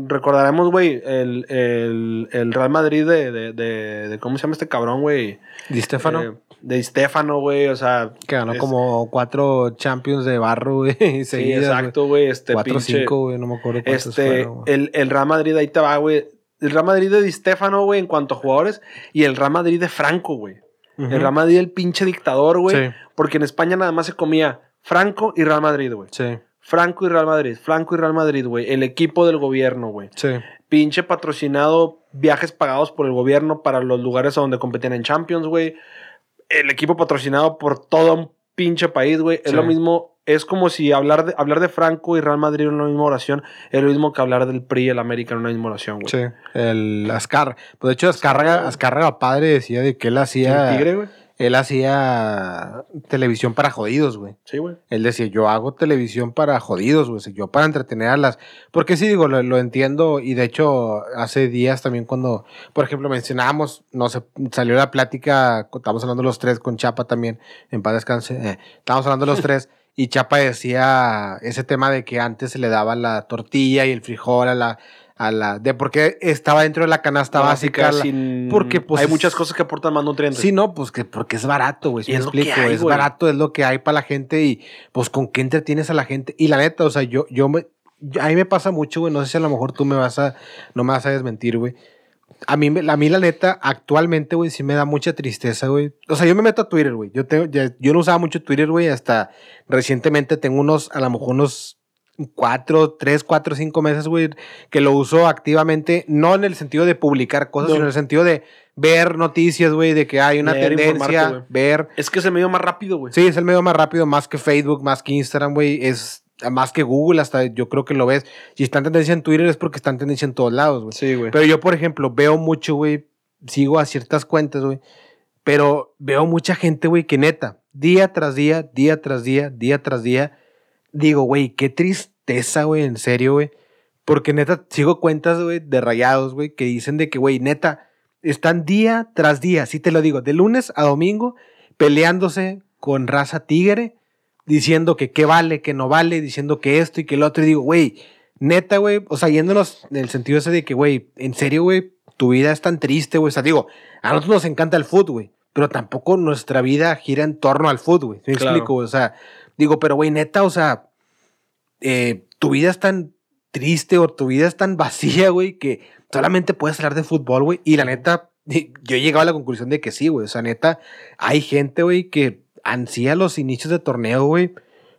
recordaremos, güey, el, el, el Real Madrid de, de, de, de- ¿Cómo se llama este cabrón, güey? Di Stefano, Eh, de Stefano, güey, o sea. que ganó es- como cuatro Champions de barro, güey. Sí, seguidas, exacto, güey. Este Cuatro o pinche- cinco, güey, no me acuerdo cuántos Este, fueron, el, el Real Madrid, ahí te va, güey. El Real Madrid de Di Stefano, güey, en cuanto a jugadores, y el Real Madrid de Franco, güey. El Real Madrid, el pinche dictador, güey. Sí, Porque en España nada más se comía Franco y Real Madrid, güey. sí, Franco y Real Madrid, Franco y Real Madrid, güey. El equipo del gobierno, güey. sí. pinche patrocinado, viajes pagados por el gobierno para los lugares a donde competían en Champions, güey. El equipo patrocinado por todo un pinche país, güey. Es Sí. lo mismo, es como si hablar de, hablar de Franco y Real Madrid en una misma oración es lo mismo que hablar del PRI y el América en una misma oración, güey. Sí, el Azcárraga. Pues de hecho, Azcárraga, Azcárraga padre decía de que él hacía. El Tigre, güey. Él hacía televisión para jodidos, güey. Sí, güey. Él decía, yo hago televisión para jodidos, güey. Yo para entretener a las... Porque sí, digo, lo, lo entiendo. Y de hecho, hace días también cuando, por ejemplo, mencionábamos, no sé, salió la plática, estábamos hablando los tres con Chapa también, en paz descanse. eh, estábamos hablando los tres. Y Chapa decía ese tema de que antes se le daba la tortilla y el frijol a la... A la de por qué estaba dentro de la canasta básica. sin- porque, pues, hay es- muchas cosas que aportan más nutrientes. Sí, no, pues que porque es barato, güey. Si me es lo que explico, hay, es barato, es lo que hay para la gente y pues con qué entretienes a la gente. Y la neta, o sea, yo, yo me, a mí me pasa mucho, güey. No sé si a lo mejor tú me vas a, no me vas a desmentir, güey. A mí, me- a mí la neta, actualmente, güey, sí me da mucha tristeza, güey. O sea, yo me meto a Twitter, güey. Yo, tengo, yo no usaba mucho Twitter, güey, hasta recientemente tengo unos, a lo mejor unos cuatro, tres, cuatro, cinco meses, güey, que lo uso activamente, no en el sentido de publicar cosas, No. sino en el sentido de ver noticias, güey, de que hay una Leer, tendencia, ver. Es que es el medio más rápido, güey. Sí, es el medio más rápido, más que Facebook, más que Instagram, güey, es más que Google, hasta yo creo que lo ves. Si está en tendencia en Twitter es porque está en tendencia en todos lados, güey. Sí, güey. Pero yo, por ejemplo, veo mucho, güey, sigo a ciertas cuentas, güey, pero veo mucha gente, güey, que neta, día tras día, día tras día, día tras día, digo, güey, qué tristeza, güey, en serio, güey. Porque neta, sigo cuentas, güey, de rayados, güey, que dicen de que, güey, neta, están día tras día, sí te lo digo, de lunes a domingo, peleándose con raza tigre, diciendo que qué vale, que no vale, diciendo que esto y que lo otro. Y digo, güey, neta, güey, o sea, yéndonos en el sentido ese de que, güey, en serio, güey, tu vida es tan triste, güey. O sea, digo, a nosotros nos encanta el fútbol, güey, pero tampoco nuestra vida gira en torno al fútbol, güey. ¿Sí ¿Me Claro. explico? O sea, digo, pero, güey, neta, o sea, eh, tu vida es tan triste o tu vida es tan vacía, güey, que solamente puedes hablar de fútbol, güey. Y la neta, yo he llegado a la conclusión de que sí, güey. O sea, neta, hay gente, güey, que ansía los inicios de torneo, güey,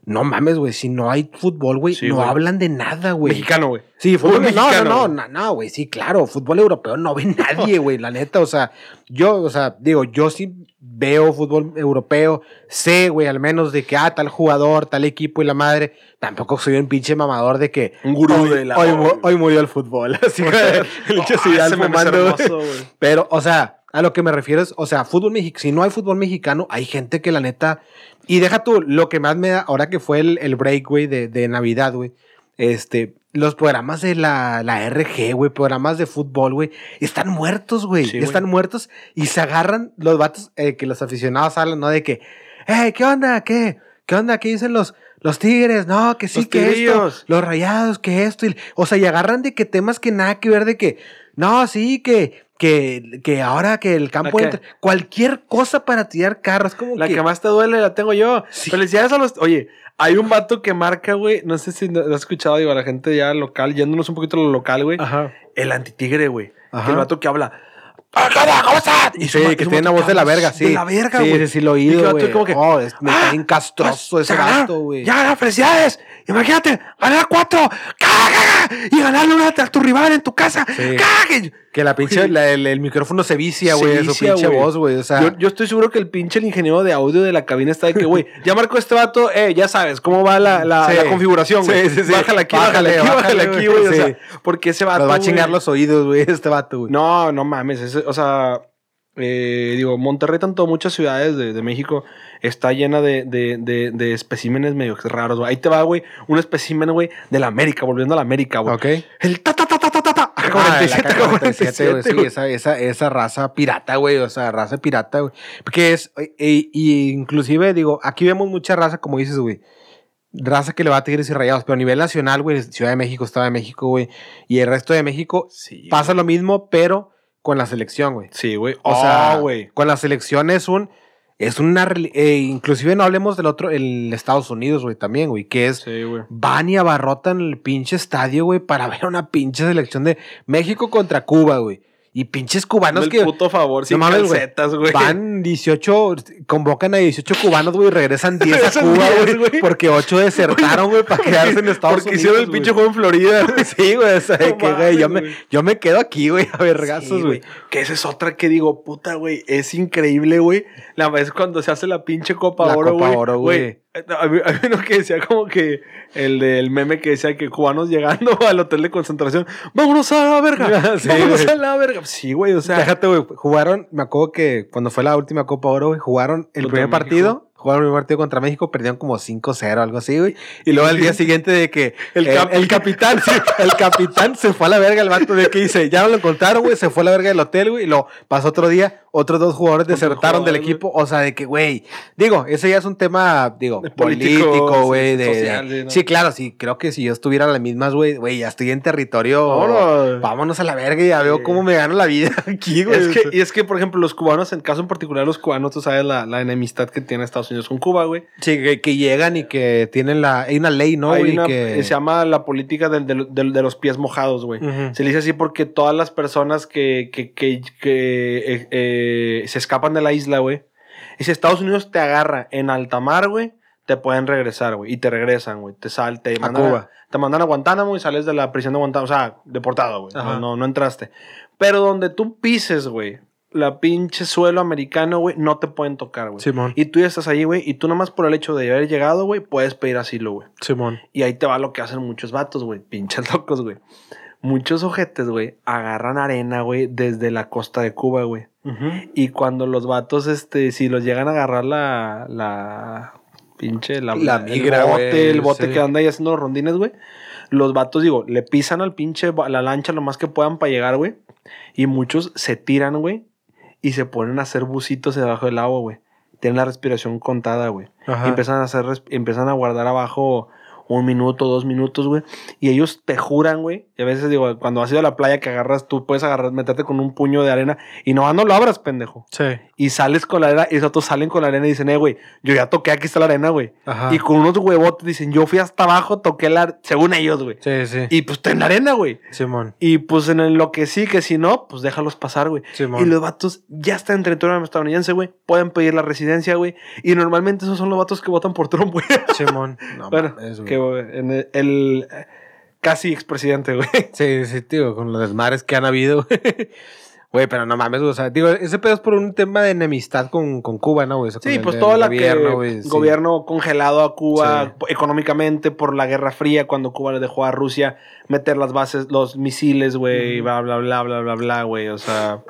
no mames, güey, si no hay fútbol, güey, Sí, no hablan de nada, güey. Mexicano, güey. Sí, Fútbol fútbol no, mexicano, no, güey. no, no, güey, sí, claro, fútbol europeo no ve nadie, güey, la neta, o sea, yo, o sea, digo, yo sí veo fútbol europeo, sé, güey, al menos de que, ah, tal jugador, tal equipo y la madre, tampoco soy un pinche mamador de que Un gurú hoy, de la- hoy, hoy murió el fútbol, así que el Zidane ese fumando, hermoso, güey. pero, o sea, a lo que me refiero es, o sea, fútbol mexicano, si no hay fútbol mexicano, hay gente que la neta, y deja tú, lo que más me da, ahora que fue el, el break, güey, de, de Navidad, güey, este, los programas de la, la RG, güey, programas de fútbol, güey, están muertos, güey, Sí, güey. están muertos y se agarran los vatos eh, que los aficionados hablan, ¿no? De que, hey, ¿qué onda? ¿Qué? ¿Qué onda? ¿Qué dicen los, los tigres? No, que sí, Los que esto, los rayados, que esto, y- o sea, y agarran de que temas que nada que ver de que, no, sí, que, que, que ahora que el campo ¿La qué? entra, cualquier cosa para tirar carros, como La que, que más te duele la tengo yo. Sí. Felicidades a los. Oye, hay un vato que marca, güey. No sé si lo has escuchado, digo, a la gente ya local, yéndonos un poquito a lo local, güey. Ajá. El antitigre, güey. Ajá. Que El vato que habla. "Ah, ¿qué onda? ¿Cómo estás? Y Sí, que tiene una voz de la verga, sí. De la verga, Sí, güey. sí, sí, lo he Y que oído, güey. como que, Oh, es, me está "Ah, bien castroso pues, ese vato, güey. Ya, felicidades. Imagínate, ganar cuatro. Y ganarle una a tu rival en tu casa. Sí. Que la pinche, el, micrófono se vicia, güey, su pinche voz, güey. O sea, yo, estoy seguro que el pinche el ingeniero de audio de la cabina está de que, güey, ya marcó este vato, eh, ya sabes cómo va la, la, Sí. la configuración, güey. Sí, sí, sí. Bájale aquí, Bájale, bájale, aquí, bájale, bájale, aquí, güey. O sea, Sí. porque ese vato. nos va a chingar los oídos, güey, este vato, güey. No, no mames. ese- o sea, eh, digo, Monterrey, tanto muchas ciudades de, de México, está llena de, de, de, especímenes medio raros, güey. Ahí te va, güey, un especímen, güey, de la América, volviendo a la América, güey. Ok. El ta ta ta ta ta ta ta. Ah, 47, la K-47, güey, sí, güey. esa, esa, esa raza pirata, güey, o sea, raza pirata, güey. Porque es, e- y inclusive, digo, aquí vemos mucha raza, como dices, güey, raza que le va a Tigres y Rayados, pero a nivel nacional, güey, Ciudad de México, Estado de México, güey, y el resto de México Sí, pasa lo mismo, pero con la selección, güey. Sí, güey. O sea, sea, güey. con la selección es un, es una, eh, inclusive no hablemos del otro, el Estados Unidos, güey, también, güey, que es, Sí, güey. van y abarrotan el pinche estadio, güey, para ver una pinche selección de México contra Cuba, güey. Y pinches cubanos Hazme que el puto favor, sin calcetas, güey. van 18, convocan a 18 cubanos, güey, y regresan 10 a Cuba, 10, güey, güey. porque 8 desertaron, güey, para quedarse en Estados Porque Unidos. hicieron el güey. pinche juego en Florida. Sí, güey, o sea, de No que, güey, yo me, yo me quedo aquí, güey, a vergazos, Sí, güey. Que esa es otra que digo, puta, güey, es increíble, güey. La vez cuando se hace la pinche Copa La Oro, Copa güey. Oro, güey. A mí, a mí uno que decía como que el del meme que decía que cubanos llegando al hotel de concentración, vámonos a la verga, Sí, vámonos güey. a la verga. Sí, güey, o sea, Déjate, güey. Jugaron, me acuerdo que cuando fue la última Copa Oro, güey, jugaron el primer México. partido. Jugaron el partido contra México, perdieron como 5-0, algo así, güey. Y luego al día siguiente de que el, El el, capi- capitán, el capitán se fue a la verga, el vato de que dice, ya lo encontraron, güey, se fue a la verga del hotel, güey. Y lo pasó otro día, otros dos jugadores desertaron del equipo. O sea, de que, güey, digo, ese ya es un tema, digo, De político, güey. sí, de, sí, ¿no? sí, claro, sí, creo que si yo estuviera en las mismas, güey, güey, ya estoy en territorio. Vámonos. Vámonos a la verga y ya veo cómo me gano la vida aquí, güey. es que, y es que, por ejemplo, los cubanos, en caso en particular, los cubanos, tú sabes la, la enemistad que tiene Estados Unidos con Cuba, güey. Sí, que, que llegan y que tienen la. Hay una ley, ¿no? Hay güey? una- que... Se llama la política del- del- del- de los pies mojados, güey. Ujú. Se le dice así porque todas las personas que, que, que, que, eh, eh, se escapan de la isla, güey. Y si Estados Unidos te agarra en alta mar, güey, te pueden regresar, güey. Y te regresan, güey. Te sal, te mandan Cuba. te mandan a Guantánamo y sales de la prisión de Guantánamo. O sea, deportado, güey. No, no, no entraste. Pero donde tú pises, güey, la pinche suelo americano, güey, no te pueden tocar, güey. Simón. Y tú ya estás ahí, güey. Y tú nomás por el hecho de haber llegado, güey, puedes pedir asilo, güey. Simón. Y ahí te va lo que hacen muchos vatos, güey. Pinches locos, güey. Muchos ojetes, güey, agarran arena, güey, desde la costa de Cuba, güey. Y cuando los vatos, este, si los llegan a agarrar la, la pinche, la, La el migra, bote, güey, el bote sí. que anda ahí haciendo los rondines, güey. Los vatos, digo, le pisan al pinche, la lancha lo más que puedan para llegar, güey. Y muchos se tiran, güey. Y se ponen a hacer bucitos debajo del agua, güey. Tienen la respiración contada, güey. Empiezan a hacer, empiezan a guardar abajo un minuto, dos minutos, güey. Y ellos te juran, güey. Y a veces digo, cuando has ido a la playa que agarras, tú puedes agarrar, meterte con un puño de arena y no, no lo abras, pendejo. Sí. Y sales con la arena y esos otros salen con la arena y dicen, eh, güey, yo ya toqué, aquí está la arena, güey. Ajá. Y con unos huevotes dicen, yo fui hasta abajo, toqué la, según ellos, güey. Sí, sí. Y pues está en la arena, güey. Simón. Y pues en lo que sí, que si no, pues déjalos pasar, güey. Simón. Y los vatos ya están en territorio estadounidense, güey. Pueden pedir la residencia, güey. Y normalmente esos son los vatos que votan por Trump, güey. Simón. No, bueno, mames, güey. que güey, en el, el, casi expresidente, güey. Sí, sí, tío, con los desmares que han habido, güey. Güey, pero no mames, o sea, digo, ese pedo es por un tema de enemistad con, con Cuba, ¿no, güey? O sea, con Sí, pues todo el gobierno, güey, sí. gobierno congelado a Cuba Sí. económicamente por la Guerra Fría, cuando Cuba le dejó a Rusia meter las bases, los misiles, güey, bla, bla, bla, bla, bla, bla, güey. O sea,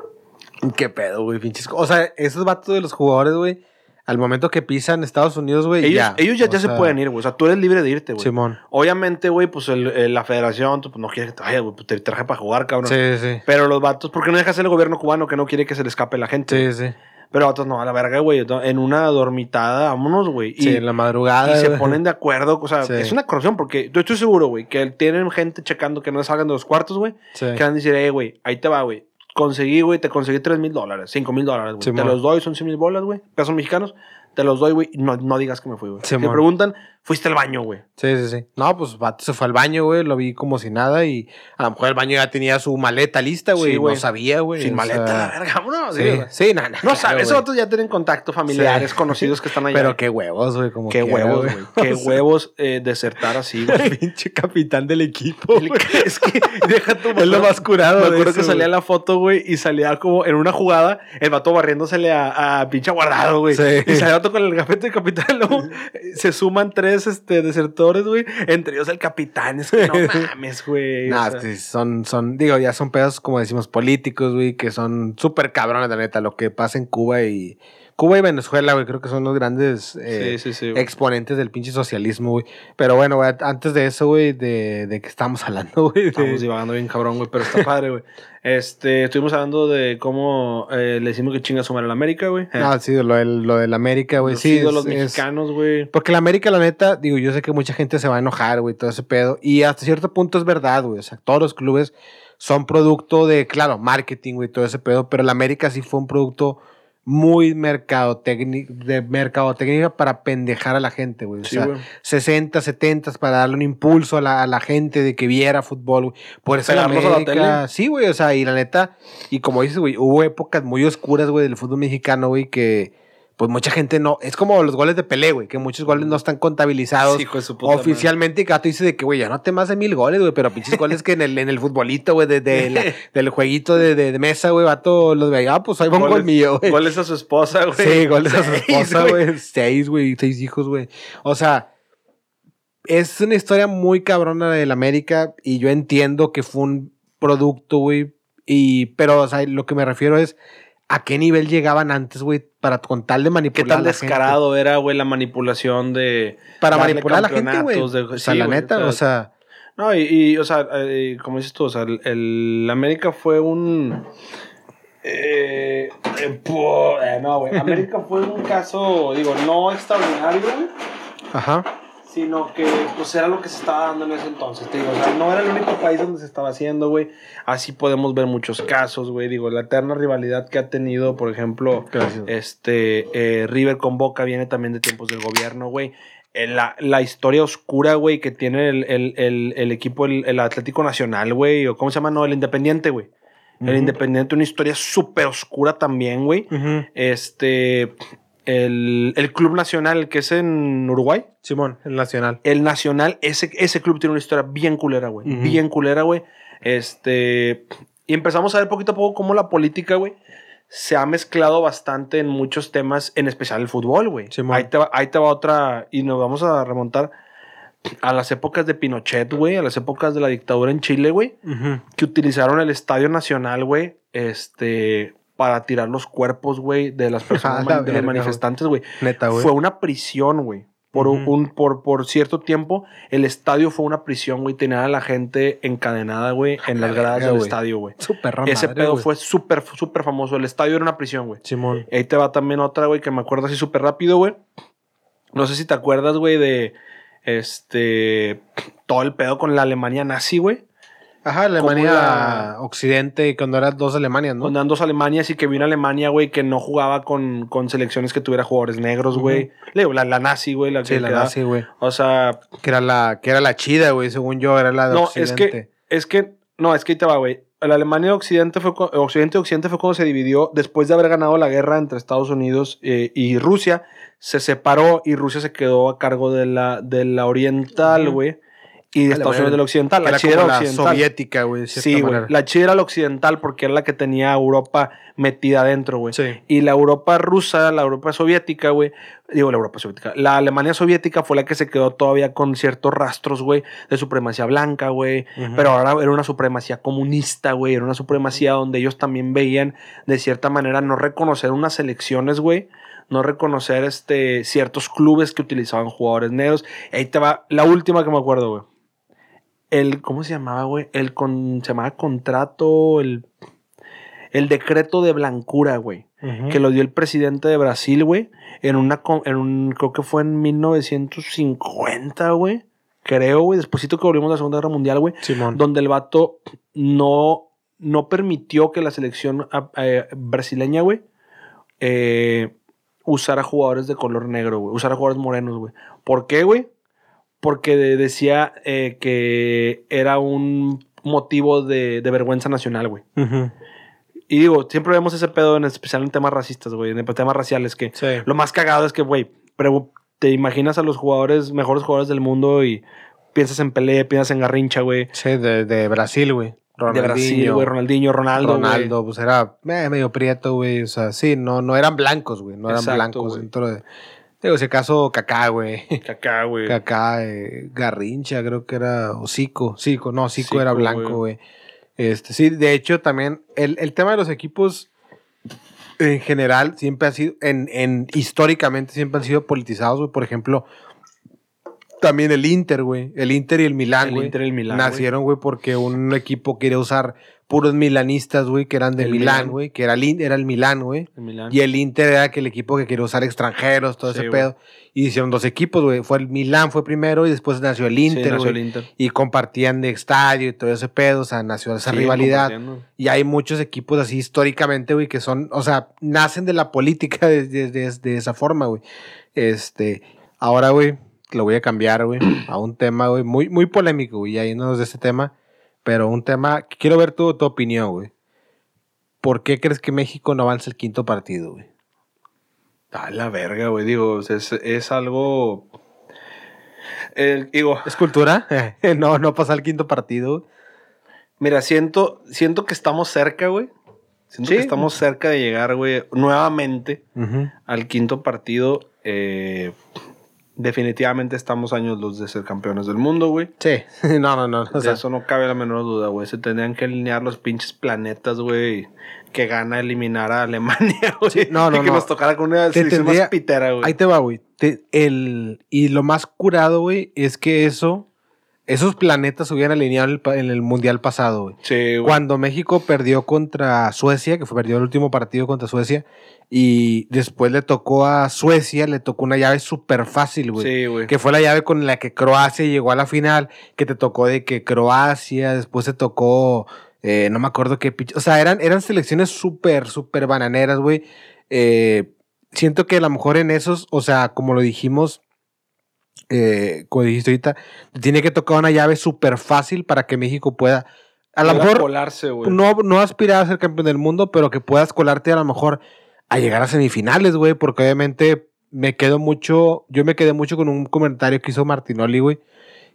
¿Qué pedo, güey? Pinches. O sea, esos vatos de los jugadores, güey, al momento que pisan Estados Unidos, güey, ellos ya. ellos ya, se pueden ir, güey. O sea, tú eres libre de irte, güey. Simón. Obviamente, güey, pues el- el- la federación tú, pues, no quiere que te güey. pues, te traje para jugar, cabrón. Sí, sí. Pero los vatos, ¿por qué no dejas el gobierno cubano que no quiere que se le escape la gente? Sí, sí. Pero vatos, no, a la verga, güey. En una dormitada, vámonos, güey. Sí, en la madrugada. y se ponen de acuerdo. O sea, Sí. es una corrupción porque yo estoy seguro, güey, que tienen gente checando que no salgan de los cuartos, güey. Sí. Que van a decir, eh, güey, ahí te va, güey. Conseguí, güey, te conseguí 3 mil dólares, 5 mil dólares, güey. te Simón. los doy, son 100 mil bolas, güey. Pesos mexicanos. Te los doy, güey. No, no digas que me fui, güey. Si te preguntan, fuiste al baño, güey. Sí, sí, sí. No, pues vato se fue al baño, güey, lo vi como si nada y a lo mejor el baño ya tenía su maleta lista, güey. Sí, no sabía, güey. Sin o maleta, sea, la verga, vámonos. Sí, sí, no, no. No claro, sabes, esos otros ya tienen contacto familiares, Sí. conocidos que están allá. Pero qué huevos, güey, qué huevos, güey. Qué huevos eh, desertar así, güey. El pinche capitán del equipo, El- es que deja tu Es lo más curado Me acuerdo eso, que salía la foto, güey, y salía como en una jugada, el vato barriéndosele a, a pinche guardado, güey. Y salía el vato con el gafete de capitán. Luego se suman tres este, desertores, güey. Entre ellos el capitán. Es que no mames, güey. o Nah, sea, sí, son, son, digo, ya son pedos, como decimos, políticos, güey, que son súper cabrones, la neta, lo que pasa en Cuba y... Cuba y Venezuela, güey, creo que son los grandes eh, sí, sí, sí. güey. exponentes del pinche socialismo, güey. Pero bueno, güey, antes de eso, güey, de, de que estamos hablando, güey. de- Estamos divagando bien cabrón, güey, pero está padre, güey. Este, estuvimos hablando de cómo eh, le decimos que chinga su madre a la América, güey. Ah, sí, lo del, lo del América, güey. Los Sí, es- es- mexicanos, güey. Porque la América, la neta, digo, yo sé que mucha gente se va a enojar, güey, todo ese pedo. Y hasta cierto punto es verdad, güey. O sea, todos los clubes son producto de, claro, marketing, güey, todo ese pedo. Pero la América sí fue un producto muy mercadotecni- de mercadotecnia para pendejar a la gente, güey. O Sí, sea, güey. 60, 70 para darle un impulso a la, a la gente de que viera fútbol, güey. Por eso la la América, tele. sí, güey, o sea, y la neta, y como dices, güey, hubo épocas muy oscuras, güey, del fútbol mexicano, güey, que pues mucha gente no, es como los goles de Pelé, güey, que muchos goles no están contabilizados Sí, oficialmente, y Gato dice de que, güey, ya no te más de mil goles, güey, pero pinches goles que en el, en el futbolito, güey, de, de del jueguito de, mesa, güey, vato, los veía, ah, pues ahí va un gol mío, güey. Goles a su esposa, güey. Sí, goles a su esposa, güey. Seis, güey. Seis hijos, güey. O sea, es una historia muy cabrona del América y yo entiendo que fue un producto, güey. Y, pero, o sea, lo que me refiero es a qué nivel llegaban antes, güey, para con tal de ¿Qué manipular tan a la gente. descarado era, güey, la manipulación de. Para manipular a la gente, güey. de- O sea, sí, la güey, neta, o sea, No, y, y, o sea, eh, como dices tú, o sea, el, el América fue un. Eh, eh, eh, no, güey. América fue un caso, digo, no extraordinario, güey, ajá. Sino que pues era lo que se estaba dando en ese entonces, te digo, o sea, no era el único país donde se estaba haciendo, güey. Así podemos ver muchos casos, güey. Digo, la eterna rivalidad que ha tenido, por ejemplo, Gracias. este, eh, River con Boca viene también de tiempos del gobierno, güey. Eh, La, la historia oscura, güey, que tiene el, el- el- el equipo, el, el Atlético Nacional, güey, o cómo se llama, no, el Independiente, güey. El. Independiente, una historia súper oscura también, güey. Este, el, el Club Nacional, que es en Uruguay. Simón, el Nacional. El Nacional, ese, ese club tiene una historia bien culera, güey. Bien culera, güey. Este. Y empezamos a ver poquito a poco cómo la política, güey, se ha mezclado bastante en muchos temas, en especial el fútbol, güey. Simón. Ahí, te va, ahí te va otra. Y nos vamos a remontar a las épocas de Pinochet, güey, a las épocas de la dictadura en Chile, güey, que utilizaron el Estadio Nacional, güey, este. Para tirar los cuerpos, güey, de las personas, la de los manifestantes, güey. Neta, güey. Fue una prisión, güey. Por, un- por, por cierto tiempo, el estadio fue una prisión, güey. Tenían a la gente encadenada, güey, en las gradas del estadio, güey. Súper Ese madre, pedo fue súper, súper famoso. El estadio era una prisión, güey. Simón. Ahí te va también otra, güey, que me acuerdo así súper rápido, güey. No sé si te acuerdas, güey, de este. Todo el pedo con la Alemania nazi, güey. Ajá, Alemania Occidente y cuando eran dos Alemanias, ¿no? Cuando eran dos Alemanias y que vino Alemania, güey, que no jugaba con, con selecciones que tuviera jugadores negros, güey. La, la nazi, güey. La sí, la nazi, güey. O sea... Que era la, que era la chida, güey, según yo, era la de no, Occidente. es que, es que, no, es que ahí te va, güey. La Alemania Occidente fue, Occidente Occidente fue cuando se dividió después de haber ganado la guerra entre Estados Unidos eh, y Rusia. Se separó y Rusia se quedó a cargo de la, de la Oriental, güey y de Estados Unidos del Occidental. La chida era occidental. soviética, güey. Sí, güey. La chida era la occidental porque era la que tenía Europa metida adentro, güey. Sí. Y la Europa rusa, la Europa soviética, güey. Digo, la Europa soviética. La Alemania soviética fue la que se quedó todavía con ciertos rastros, güey, de supremacía blanca, güey. Pero ahora era una supremacía comunista, güey. Era una supremacía donde ellos también veían, de cierta manera, no reconocer unas elecciones, güey no reconocer este, ciertos clubes que utilizaban jugadores negros. Ahí te va la última que me acuerdo, güey el, ¿cómo se llamaba, güey? El con, se llamaba contrato, el, el decreto de blancura, güey. Que lo dio el presidente de Brasil, güey. En una, en un, creo que fue en 1950, güey. Creo, güey. Despuésito que volvimos a la Segunda Guerra Mundial, güey. Donde el vato no, no permitió que la selección eh, brasileña, güey, eh, usara jugadores de color negro, güey. Usara jugadores morenos, güey. ¿Por qué, güey? Porque decía eh, que era un motivo de, vergüenza nacional, güey. Y digo, siempre vemos ese pedo, en especial en temas racistas, güey, en temas raciales, que lo más cagado es que, güey, te imaginas a los jugadores, mejores jugadores del mundo y piensas en Pelé, piensas en Garrincha, güey. Sí, de, Brasil, güey. De Brasil, güey, Ronaldinho, Ronaldo. Ronaldo, pues era eh, medio prieto, güey. O sea, sí, no, no eran blancos, güey. No eran blancos dentro de. Digo, ese caso, Cacá, güey. Cacá, güey. Cacá, eh, Garrincha, creo que era, o Zico. Zico, no, Zico, era blanco, güey. Este, sí, de hecho, también el, el, tema de los equipos en general siempre ha sido, en, en históricamente siempre han sido politizados, güey. Por ejemplo, también el Inter, güey. El Inter y el Milán, güey. El Inter y el Milán. Nacieron, güey, porque un equipo quería usar puros milanistas, güey, que eran de Milán, güey, que era el, era el Milán, güey. Y el Inter era el equipo que quería usar extranjeros, todo ese pedo. Y hicieron dos equipos, güey. Fue el Milán fue primero y después nació el Inter, güey. Y compartían de estadio y todo ese pedo, o sea, nació esa rivalidad. Y hay muchos equipos así históricamente, güey, que son, o sea, nacen de la política de, esa forma, güey. Este, ahora, güey, lo voy a cambiar, güey, a un tema, güey, muy, muy polémico, güey, y no de ese tema pero un tema, quiero ver tu, tu opinión, güey. ¿Por qué crees que México no avanza el quinto partido, güey? A la verga, güey. Digo, es, es algo. digo. ¿Es cultura? no, no pasa el quinto partido. Mira, siento, siento que estamos cerca, güey. Siento que estamos cerca de llegar, güey, nuevamente al quinto partido. Eh, definitivamente estamos años los de ser campeones del mundo, güey. Sí, no, no, no. O sea, eso no cabe la menor duda, güey. Se tendrían que alinear los pinches planetas, güey. Que gana eliminar a Alemania, güey. no, no, y que nos tocara con una selección más pitera, güey. Ahí te va, güey. el, y lo más curado, güey, es que eso esos planetas se hubieran alineado en el, Mundial pasado, güey. Sí, güey. Cuando México perdió contra Suecia, que fue perdió el último partido contra Suecia, y después le tocó a Suecia, le tocó una llave súper fácil, güey. Sí, güey. Que fue la llave con la que Croacia llegó a la final, que te tocó de que Croacia, después se tocó, eh, no me acuerdo qué, o sea, eran, eran selecciones súper, súper bananeras, güey. Eh, siento que a lo mejor en esos, o sea, como lo dijimos, eh, como dijiste ahorita, tiene que tocar una llave súper fácil para que México pueda, a lo mejor, no, no aspirar a ser campeón del mundo, pero que puedas colarte a lo mejor a llegar a semifinales, güey, porque obviamente me quedo mucho, yo me quedé mucho con un comentario que hizo Martinoli, güey,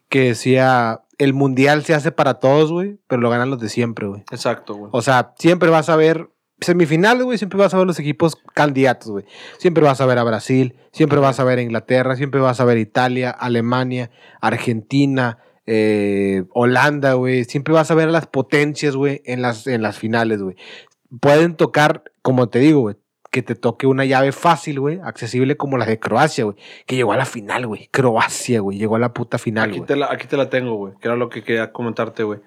que decía, el mundial se hace para todos, güey, pero lo ganan los de siempre, güey. Exacto, güey. O sea, siempre vas a ver semifinales, güey, siempre vas a ver los equipos candidatos, güey. Siempre vas a ver a Brasil, siempre vas a ver a Inglaterra, siempre vas a ver Italia, Alemania, Argentina, eh, Holanda, güey. Siempre vas a ver a las potencias, güey, en las, en las finales, güey. Pueden tocar, como te digo, güey, que te toque una llave fácil, güey, accesible como la de Croacia, güey, que llegó a la final, güey. Croacia, güey, llegó a la puta final, aquí Te la, aquí te la tengo, güey, que era lo que quería comentarte, güey.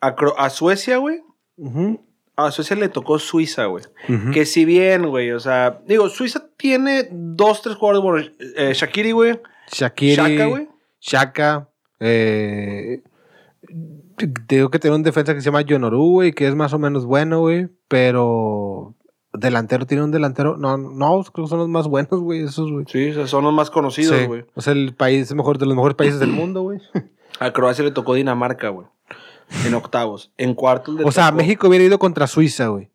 A, a Suecia, güey, a Suecia le tocó Suiza, güey. Que si bien, güey, o sea, digo, Suiza tiene dos, tres jugadores, bueno, eh, Shakiri, güey. Shakiri. Shaka, güey. Shaka. Eh, digo que tiene un defensa que se llama Yonoru, güey, que es más o menos bueno, güey, pero delantero tiene un delantero, no, no, creo que son los más buenos, güey, esos, güey. Sí, son los más conocidos, Sí. güey. O sea, el país mejor de los mejores países del mundo, güey. A Croacia le tocó Dinamarca, güey. En octavos. En cuartos O sea, México hubiera ido contra Suiza, güey.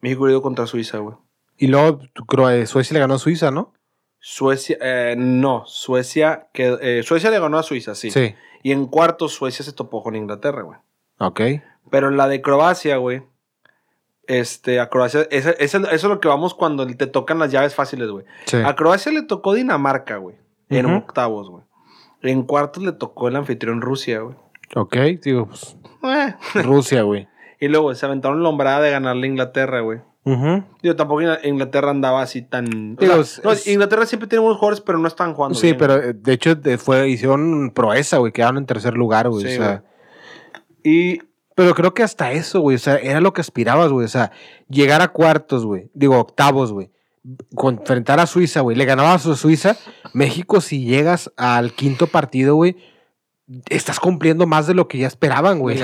México hubiera ido contra Suiza, güey. Y luego eh, Suecia le ganó a Suiza, ¿no? Suecia, eh, no, Suecia, que, eh, Suecia le ganó a Suiza, sí. Sí. Y en cuartos Suecia se topó con Inglaterra, güey. Ok. Pero en la de Croacia, güey. Este, a Croacia, ese- ese- eso es lo que vamos cuando te tocan las llaves fáciles, güey. Sí. A Croacia le tocó Dinamarca, güey. En octavos, güey. En cuartos le tocó el anfitrión Rusia, güey. Ok, digo, pues, Eh. Rusia, güey. Y luego se aventaron la hombrada de ganarle a Inglaterra, güey. Digo, tampoco Ingl- Inglaterra andaba así tan. o Digo, sea, es- no, es- Inglaterra siempre tiene buenos jugadores, pero no están jugando. Sí, bien, pero eh, de hecho fue, hicieron proeza, güey. Quedaron en tercer lugar, güey. Sí, o sea, Y pero creo que hasta eso, güey. O sea, era lo que aspirabas, güey. O sea, llegar a cuartos, güey. Digo, octavos, güey. Enfrentar a Suiza, güey. Le ganabas a Suiza. México, si llegas al quinto partido, güey, estás cumpliendo más de lo que ya esperaban, güey.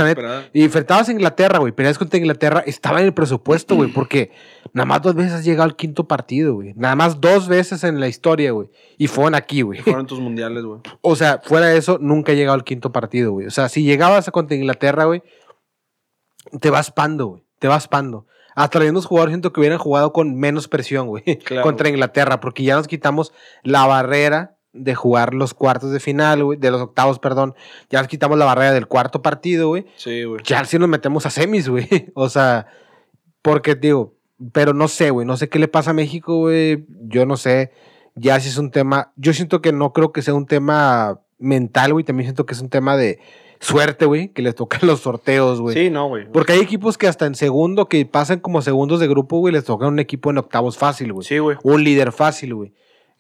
Y enfrentabas a Inglaterra, güey. Peleas contra Inglaterra. Estaba en el presupuesto, güey. Porque nada más dos veces has llegado al quinto partido, güey. Nada más dos veces en la historia, güey. Y fueron aquí, güey. fueron tus mundiales, güey. O sea, fuera de eso, nunca he llegado al quinto partido, güey. O sea, si llegabas a contra Inglaterra, güey, te vas pando, güey. Te vas pando. Hasta los mismos jugadores siento que hubieran jugado con menos presión, güey. Claro. Contra Inglaterra, porque ya nos quitamos la barrera de jugar los cuartos de final, güey. De los octavos, perdón. Ya nos quitamos la barrera del cuarto partido, güey. Sí, güey. Ya si nos metemos a semis, güey. O sea, porque, digo, pero no sé, güey. No sé qué le pasa a México, güey. Yo no sé. Ya si es un tema. Yo siento que no creo que sea un tema mental, güey. También siento que es un tema de suerte, güey. Que les tocan los sorteos, güey. Sí, no, güey. Porque hay equipos que hasta en segundo, que pasan como segundos de grupo, güey, les tocan un equipo en octavos fácil, güey. Sí, güey. Un líder fácil, güey.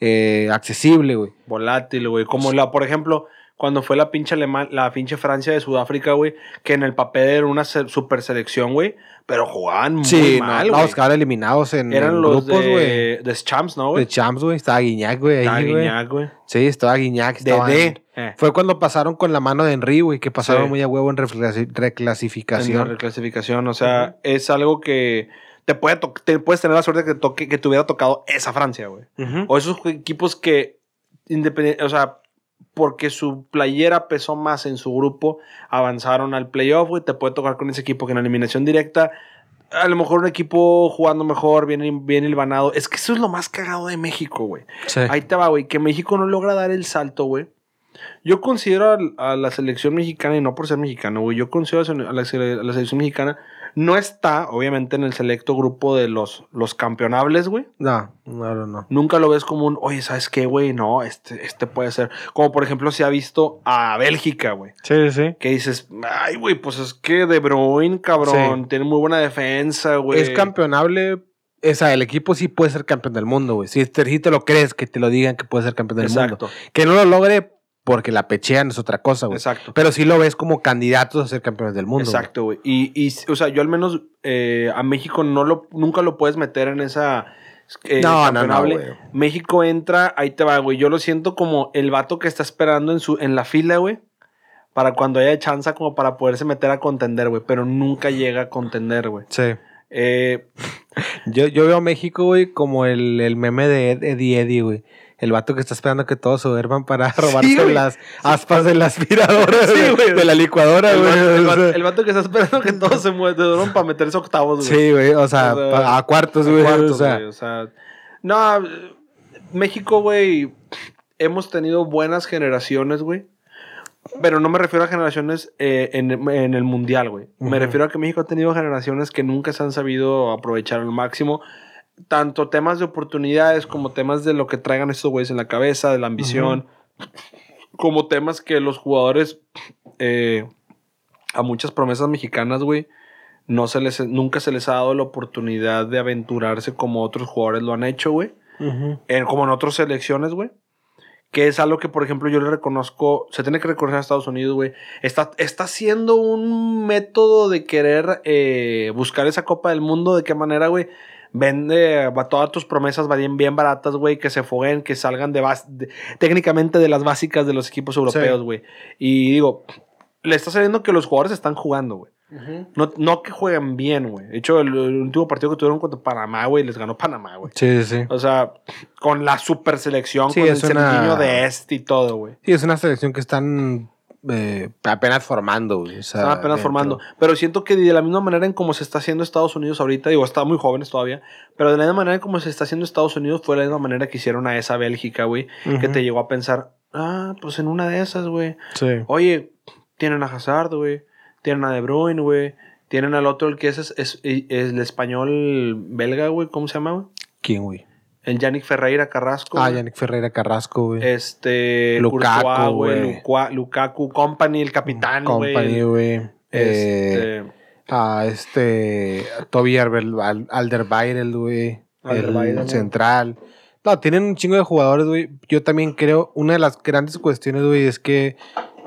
Eh, accesible, güey. Volátil, güey. Como la, por ejemplo, cuando fue la pinche Alemán, la pinche Francia de Sudáfrica, güey, que en el papel era una se- super selección, güey, pero jugaban muy Sí, mal, no, güey. a quedar eliminados en, Eran en los grupos, güey. de, de Champs, ¿no, De güey? Champs, güey. Estaba Guiñac, güey. Estaba. Guiñac, güey. Sí, estaba Guiñac. De. Eh, Fue cuando pasaron con la mano de Henry, güey, que pasaron Sí. muy a huevo en reclasi- en la reclasificación. reclasificación. O sea, es algo que te, puede te puedes tener la suerte que, toque, que te hubiera tocado esa Francia, güey. Ujú. O esos equipos que, independiente, o sea, porque su playera pesó más en su grupo, avanzaron al playoff, güey. Te puede tocar con ese equipo que en la eliminación directa, a lo mejor un equipo jugando mejor, bien, bien hilvanado. Es que eso es lo más cagado de México, güey. Sí. Ahí te va, güey, que México no logra dar el salto, güey. Yo considero a, la selección mexicana, y no por ser mexicano, güey, yo considero a la selección mexicana, no está, obviamente, en el selecto grupo de los, los campeonables, güey. No, no, no, no. Nunca lo ves como un, oye, ¿sabes qué, güey? No, este, este puede ser. Como por ejemplo se ha visto a Bélgica, güey. Sí, sí. Que dices, ay, güey, pues es que De Bruyne, cabrón, Sí. tiene muy buena defensa, güey. Es campeonable. O sea, el equipo sí puede ser campeón del mundo, güey. Si te, si te lo crees, que te lo digan que puede ser campeón del mundo. Exacto, Que no lo logre porque la pechean es otra cosa, güey. exacto. Pero sí lo ves como candidatos a ser campeones del mundo. Exacto, güey. Y, y, o sea, yo al menos eh, a México no lo, nunca lo puedes meter en esa. eh, No, no, no, güey. México entra, ahí te va, güey. Yo lo siento como el vato que está esperando en, su, en la fila, güey. Para cuando haya chance, como para poderse meter a contender, güey. Pero nunca llega a contender, güey. Sí. Eh, Yo, yo veo a México, güey, como el, el meme de Ed- Eddie Eddie, güey. El vato que está esperando que todos se duerman para robarse las aspas de la aspiradora, Sí, de- güey. de la licuadora, el, güey. vato, el vato- sea, el vato que está esperando que todos se muevan para meterse octavos, güey. Sí, güey, o sea, O sea, pa- a cuartos, güey. Cuartos, o sea, güey, o sea, no, México, güey, hemos tenido buenas generaciones, güey. Pero no me refiero a generaciones eh, en, en el mundial, güey. Me refiero a que México ha tenido generaciones que nunca se han sabido aprovechar al máximo. Tanto temas de oportunidades como temas de lo que traigan estos güeyes en la cabeza, de la ambición. Como temas que los jugadores, eh, a muchas promesas mexicanas, güey, no se les, nunca se les ha dado la oportunidad de aventurarse como otros jugadores lo han hecho, güey. En- como en otras selecciones, güey. Que es algo que, por ejemplo, yo le reconozco, se tiene que reconocer a Estados Unidos, güey. Está, está haciendo un método de querer eh, buscar esa Copa del Mundo. ¿De qué manera, güey? Vende va, todas tus promesas bien, bien baratas, güey. Que se foguen, que salgan de, bas- de- técnicamente de las básicas de los equipos europeos, güey. Y digo, le está saliendo que los jugadores están jugando, güey. no, no que jueguen bien, güey. De hecho, el, el último partido que tuvieron contra Panamá, güey, les ganó Panamá, güey. Sí, sí. O sea, con la super selección, Sí, con el una- de este y todo, güey. Sí, es una selección que están eh, apenas formando, güey. o sea, Están apenas dentro. formando. Pero siento que de la misma manera en como se está haciendo Estados Unidos ahorita, digo, está muy jóvenes todavía, pero de la misma manera en como se está haciendo Estados Unidos fue la misma manera que hicieron a esa Bélgica, güey, que te llegó a pensar, ah, pues en una de esas, güey. Sí. Oye, tienen a Hazard, güey. Tienen a De Bruyne, güey. Tienen al otro, el que es, es, es- es el español belga, güey. ¿Cómo se llama, güey? ¿Quién, güey? El Yannick Ferreira Carrasco. Ah. Yannick Ferreira Carrasco, güey. Este. Lukaku, güey. Lukaku Company, el capitán, güey. Company, güey. Eh, Este. a este Toby Alderweireld, güey. El central. No, tienen un chingo de jugadores, güey. Yo también creo, una de las grandes cuestiones, güey, es que,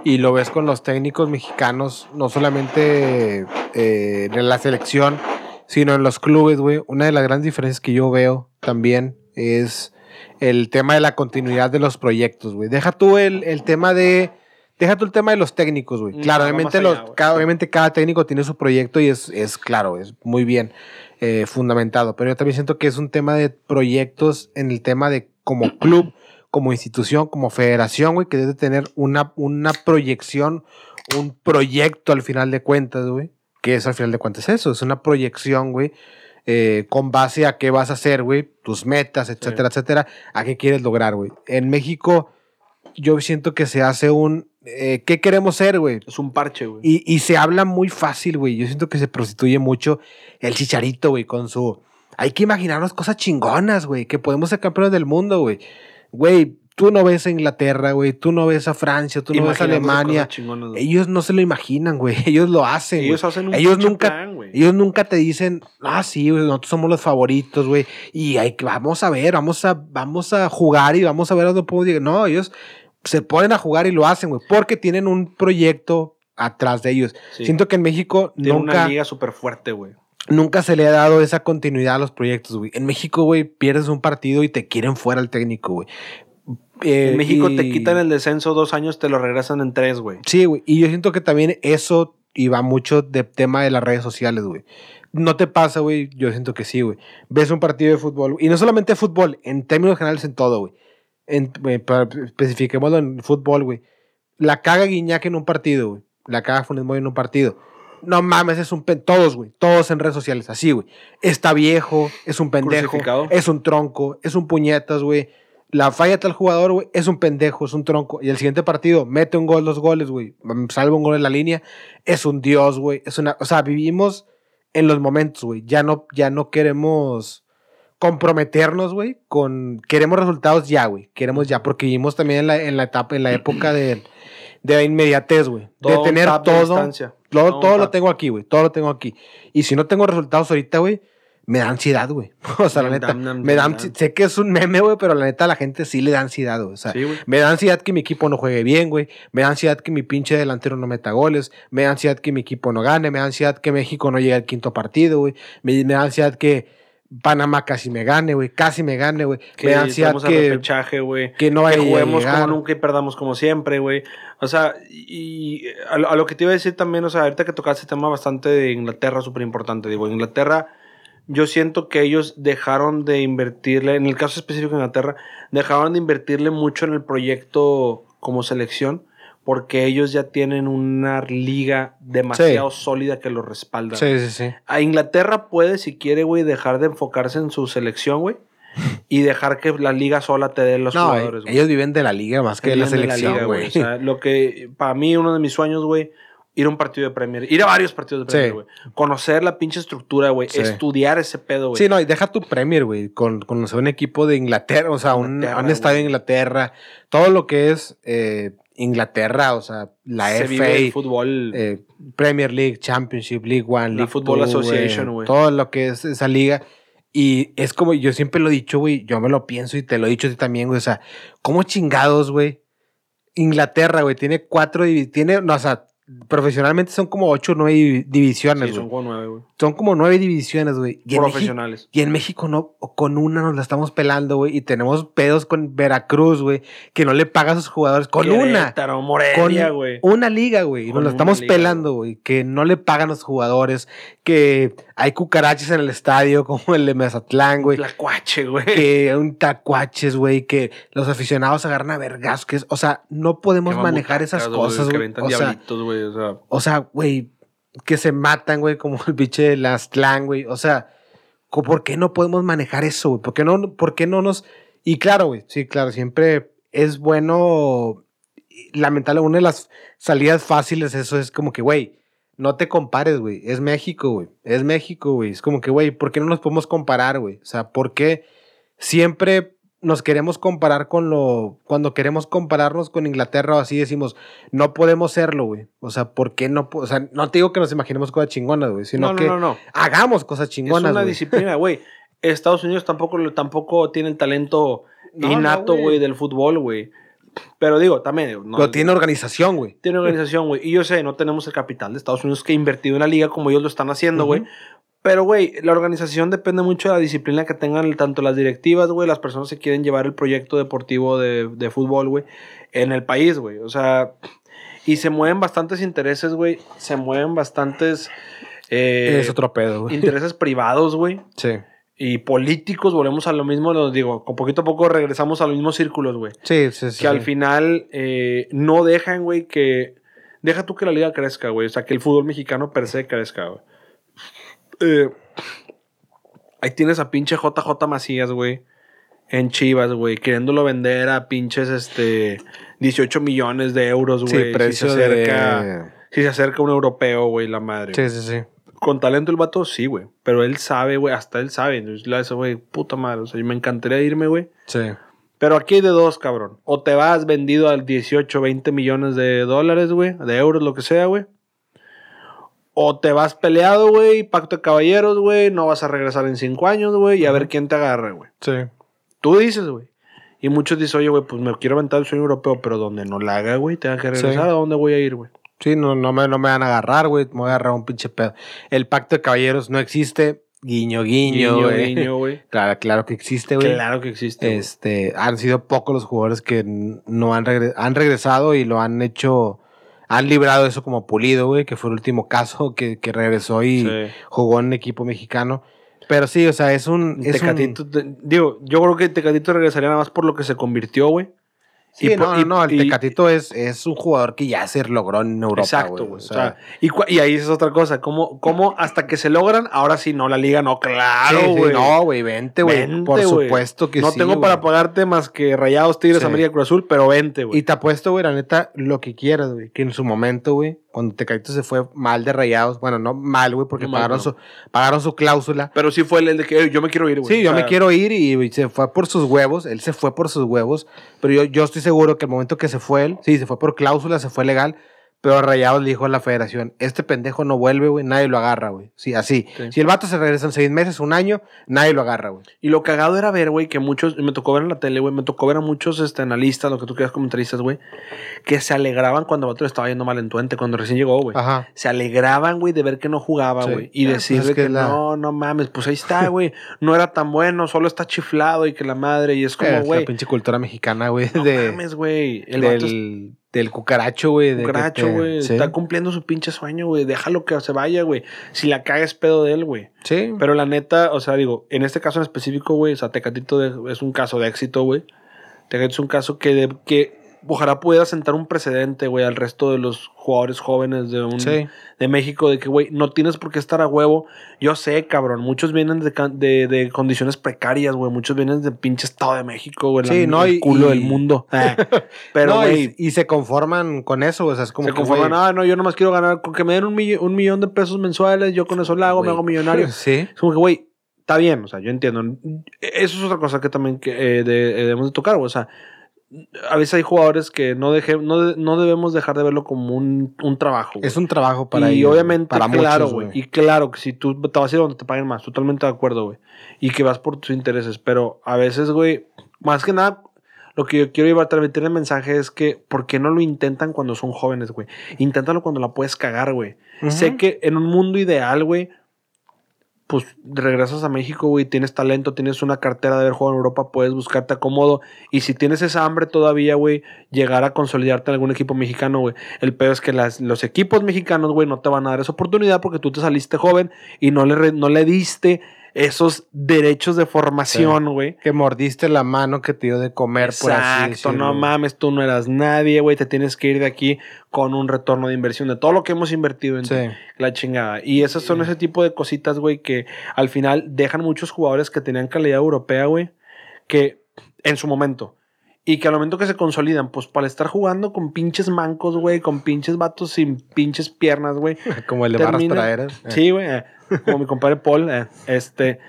y lo ves con los técnicos mexicanos, no solamente eh, en la selección, sino en los clubes, güey. Una de las grandes diferencias que yo veo también es el tema de la continuidad de los proyectos, güey. Deja tú el, el tema de... Deja tú el tema de los técnicos, güey. No, Claro, va obviamente, allá, los, cada, obviamente cada técnico tiene su proyecto y es, es claro, es muy bien eh, fundamentado. Pero yo también siento que es un tema de proyectos en el tema de como club, como institución, como federación, güey, que debe tener una, una proyección, un proyecto al final de cuentas, güey. Que es al final de cuentas eso, es una proyección, güey. Eh, con base a qué vas a hacer, güey, tus metas, etcétera, etcétera, a qué quieres lograr, güey. En México, yo siento que se hace un, eh, ¿qué queremos ser, güey? Es un parche, güey. Y, y se habla muy fácil, güey. Yo siento que se prostituye mucho el chicharito, güey, con su. Hay que imaginarnos cosas chingonas, güey, que podemos ser campeones del mundo, güey. Güey, tú no ves a Inglaterra, güey, tú no ves a Francia, tú no ves a Alemania. Ellos no se lo imaginan, güey. Ellos lo hacen. Ellos hacen un Ellos nunca, plan, güey. ellos nunca te dicen, ah, sí, güey, nosotros somos los favoritos, güey. Y hay que, vamos a ver, vamos a, vamos a jugar y vamos a ver a dónde podemos llegar. No, ellos se ponen a jugar y lo hacen, güey, porque tienen un proyecto atrás de ellos. Sí. Siento que en México Tiene una nunca, liga súper fuerte, güey. nunca se le ha dado esa continuidad a los proyectos, güey. En México, güey, pierdes un partido y te quieren fuera el técnico, güey. Eh, En México te quitan el descenso dos años, te lo regresan en tres, güey. Sí, güey. Y yo siento que también eso iba mucho de tema de las redes sociales, güey. No te pasa, güey. Yo siento que sí, güey. Ves un partido de fútbol. Y no solamente fútbol, en términos generales en todo, güey. Para- especifiquémoslo en fútbol, güey. La caga Guiñac en un partido, güey. La caga Funes Mori en un partido. No mames, es un pen... Todos, güey. Todos en redes sociales. Así, güey. Está viejo, es un pendejo, es un tronco, es un puñetas, güey. La falla tal jugador, güey, es un pendejo, es un tronco. Y el siguiente partido mete un gol, dos goles, güey. Salva un gol en la línea. Es un dios, güey. Es una. O sea, vivimos en los momentos, güey. Ya no, ya no queremos comprometernos, güey, con. Queremos resultados ya, güey. Queremos ya. Porque vivimos también en la, en la etapa, en la época de, de la inmediatez, güey. De tener todo. Todo, Todo todo lo tengo aquí, güey. Todo lo tengo aquí. Y si no tengo resultados ahorita, güey, me da ansiedad, güey. O sea, la neta, me da. Sé que es un meme, güey, pero la neta la gente sí le da ansiedad, güey. O sea, Sí, güey. me da ansiedad que mi equipo no juegue bien, güey. Me da ansiedad que mi pinche delantero no meta goles. Me da ansiedad que mi equipo no gane. Me da ansiedad que México no llegue al quinto partido, güey. Me, me da ansiedad que Panamá casi me gane, güey. Casi me gane, güey. Que Me da ansiedad que, que no que vaya a juguemos como nunca y perdamos como siempre, güey. O sea, y a lo, a lo que te iba a decir también, o sea, ahorita que tocaste el tema bastante de Inglaterra, súper importante. Digo, Inglaterra, yo siento que ellos dejaron de invertirle, en el caso específico de Inglaterra, dejaron de invertirle mucho en el proyecto como selección, porque ellos ya tienen una liga demasiado sólida que lo respalda. Sí, sí, sí. A Inglaterra puede, si quiere, güey, dejar de enfocarse en su selección, güey. Y dejar que la liga sola te dé los No, jugadores, güey. ellos viven de la liga más que de la selección, güey. O sea, lo que para mí uno de mis sueños, güey, ir a un partido de Premier, ir a varios partidos de. Premier, güey. Conocer la pinche estructura, güey, Sí. estudiar ese pedo, güey. Sí, no, y deja tu Premier, güey, con, con o sea, un equipo de Inglaterra, o sea, un, Inglaterra, un estadio de. Inglaterra, todo lo que es eh, Inglaterra, o sea, la Se vive el FA, fútbol. eh, Premier League, Championship, League One, La League Football Two, Association, güey. Todo lo que es esa liga. Y es como, yo siempre lo he dicho, güey, yo me lo pienso y te lo he dicho a ti también, güey, o sea, ¿cómo chingados, güey? Inglaterra, güey, tiene cuatro, tiene, no, o sea, profesionalmente son como ocho o nueve divisiones, Sí, son como nueve, güey. Son como nueve divisiones, güey. Y en México- Profesionales. Y en México no, con una nos la estamos pelando, güey. Y tenemos pedos con Veracruz, güey, que no le paga a sus jugadores. Con una. Querétaro, Con Morelia, güey. una liga, güey. Y Con nos la una estamos liga, pelando, güey. Que no le pagan a los jugadores. Que hay cucarachas en el estadio, como el de Mazatlán, güey. Tlacuache, güey. Que un tacuaches, güey. Que los aficionados agarran a vergas. Que es, o sea, no podemos manejar esas cosas, Que güey. O sea, diablitos, güey. O sea, güey, que se matan, güey, como el pinche de Lastlán, güey. O sea, ¿por qué no podemos manejar eso, güey? ¿Por qué no, por qué no nos...? Y claro, güey, sí, claro, siempre es bueno... Lamentable, una de las salidas fáciles, eso es como que, güey, no te compares, güey. Es México, güey. Es México, güey. Es como que, güey, ¿por qué no nos podemos comparar, güey? O sea, ¿por qué siempre nos queremos comparar con lo... Cuando queremos compararnos con Inglaterra o así decimos, no podemos serlo, güey. O sea, ¿por qué no? O sea, no te digo que nos imaginemos cosas chingonas, güey, sino no, no, que no, no. hagamos cosas chingonas, es una disciplina, güey. Estados Unidos tampoco, tampoco tiene el talento innato, güey. del fútbol, güey. Pero digo, también. no- Pero tiene organización, güey. tiene organización, güey. Y yo sé, no tenemos el capital de Estados Unidos que ha invertido en la liga como ellos lo están haciendo, güey. Pero, güey, la organización depende mucho de la disciplina que tengan tanto las directivas, güey, las personas que quieren llevar el proyecto deportivo de, de fútbol, güey, en el país, güey. O sea, y se mueven bastantes intereses, güey. Se mueven bastantes eh, es otro pedo, güey. intereses privados, güey. Sí. Y políticos, volvemos a lo mismo, nos digo, con poquito a poco regresamos a los mismos círculos, güey. Sí, sí, sí. Que al final eh, no dejan, güey, que... Deja tú que la liga crezca, güey. O sea, que el fútbol mexicano per se crezca, güey. Eh, ahí tienes a pinche JJ Macías, güey. En Chivas, güey. Queriéndolo vender a pinches, este... 18 millones de euros, güey. Sí, si precio se acerca... de... Si se acerca un europeo, güey, la madre. Sí, sí, sí. Con talento el vato, sí, güey. Pero él sabe, güey. Hasta él sabe. Hace, güey, puta madre. O sea, me encantaría irme, güey. Sí. Pero aquí hay de dos, cabrón. O te vas vendido al 18, 20 millones de dólares, güey. De euros, lo que sea, güey. O te vas peleado, güey. Pacto de caballeros, güey. No vas a regresar en cinco años, güey. Y a ver quién te agarra, güey. Sí. Tú dices, güey. Y muchos dicen, oye, güey, pues me quiero aventar el sueño europeo. Pero donde no la haga, güey, tenga que regresar. Sí. ¿A dónde voy a ir, güey? Sí, no, no, me, no me van a agarrar, güey. Me voy a agarrar un pinche pedo. El pacto de caballeros no existe. Guiño, guiño, Guiño, güey. guiño, güey. Claro, claro que existe, güey. Claro que existe. Este, han sido pocos los jugadores que no han, regre- han regresado y lo han hecho, han librado eso como pulido, güey, que fue el último caso que, que regresó y Sí. jugó en equipo mexicano. Pero sí, o sea, es un... Es un- Tecatito, te- digo, yo creo que Tecatito regresaría nada más por lo que se convirtió, güey. Sí, Y no, no, no, el y- Tecatito es, es un jugador que ya se logró en Europa, Exacto, güey. O sea, y, ahí es otra cosa. ¿Cómo, cómo hasta que se logran? Ahora sí, no, la liga no. Claro, sí, sí, güey. no, güey, vente, güey. Por supuesto que no sí, tengo güey. para pagarte más que Rayados, Tigres. América, Cruz Azul, pero vente, güey. Y te apuesto, güey, la neta, lo que quieras, güey. Que en su momento, güey, cuando Tecatito se fue mal de rayados, bueno, no mal, güey, porque No mal, pagaron, no. su, pagaron su cláusula. Pero sí fue el de que "Ey, yo me quiero ir, güey. Sí, yo O me quiero ir y, y se fue por sus huevos. Él se fue por sus huevos. Pero yo, yo estoy seguro que el momento que se fue él, sí, se fue por cláusula, se fue legal. Pero Rayados le dijo a la federación: Este pendejo no vuelve, güey, nadie lo agarra, güey. Sí, así. Sí. Si el vato se regresa en seis meses, un año, nadie lo agarra, güey. Y lo cagado era ver, güey, que muchos, me tocó ver en la tele, güey, me tocó ver a muchos este, analistas, lo que tú quieras, comentaristas, güey, que se alegraban cuando el vato le estaba yendo mal en Tuente, cuando recién llegó, güey. Ajá. Se alegraban, güey, de ver que no jugaba, Sí. güey. Y Ah, decirle pues es que que, es la- no, no mames, pues ahí está, güey. No era tan bueno, solo está chiflado y que la madre. Y es como, Es güey, la pinche cultura mexicana, güey. no de, mames, güey. El vato es del, cucaracho, güey. cucaracho, güey. Sí. Está cumpliendo su pinche sueño, güey. Déjalo que se vaya, güey. Si la caga es pedo de él, güey. Sí. Pero la neta, o sea, digo, en este caso en específico, güey, o sea, Tecatito es un caso de éxito, güey. Tecatito es un caso que, de- que ojalá pudiera sentar un precedente, güey, al resto de los jugadores jóvenes de, un, Sí. de México, de que, güey, no tienes por qué estar a huevo. Yo sé, cabrón, muchos vienen de, de, de condiciones precarias, güey, muchos vienen de pinche Estado de México, güey, Sí, no, el y- culo y- del mundo. Ah, Pero, No, y- güey, y, se conforman con eso, o sea, es como se que, conforman, güey, ah, no, yo nomás quiero ganar, con que me den un, millo- un millón de pesos mensuales, yo con eso lo hago, me hago millonario. Sí. Es como que, güey, está bien, o sea, yo entiendo. Eso es otra cosa que también que, eh, de- eh, debemos de tocar, güey. O sea, a veces hay jugadores que no, deje, no, no debemos dejar de verlo como un, un trabajo. Es un trabajo para y ellos, obviamente, para claro, güey. Y claro que si tú te vas a ir donde te paguen más, totalmente de acuerdo, güey. Y que vas por tus intereses. Pero a veces, güey, más que nada, lo que yo quiero llevar a transmitir el mensaje es que, ¿por qué no lo intentan cuando son jóvenes, güey? Inténtalo cuando la puedes cagar, güey. Sé que en un mundo ideal, güey, pues regresas a México, güey, tienes talento, tienes una cartera de haber jugado en Europa, puedes buscarte acomodo. Y si tienes esa hambre todavía, güey, llegar a consolidarte en algún equipo mexicano, güey. El peor es que las, los equipos mexicanos, güey, no te van a dar esa oportunidad porque tú te saliste joven y no le, no le diste esos derechos de formación, güey. Que mordiste la mano que te dio de comer, por así Exacto, no mames, tú no eras nadie, güey, te tienes que ir de aquí con un retorno de inversión de todo lo que hemos invertido en Sí. la chingada. Y esas son ese tipo de cositas, güey, que al final dejan muchos jugadores que tenían calidad europea, güey, que en su momento. Y que al momento que se consolidan, pues para estar jugando con pinches mancos, güey, con pinches vatos sin pinches piernas, güey. Como el de Barras terminan- Praderas. Eh. Sí, güey. eh, como mi compadre Paul, eh, este.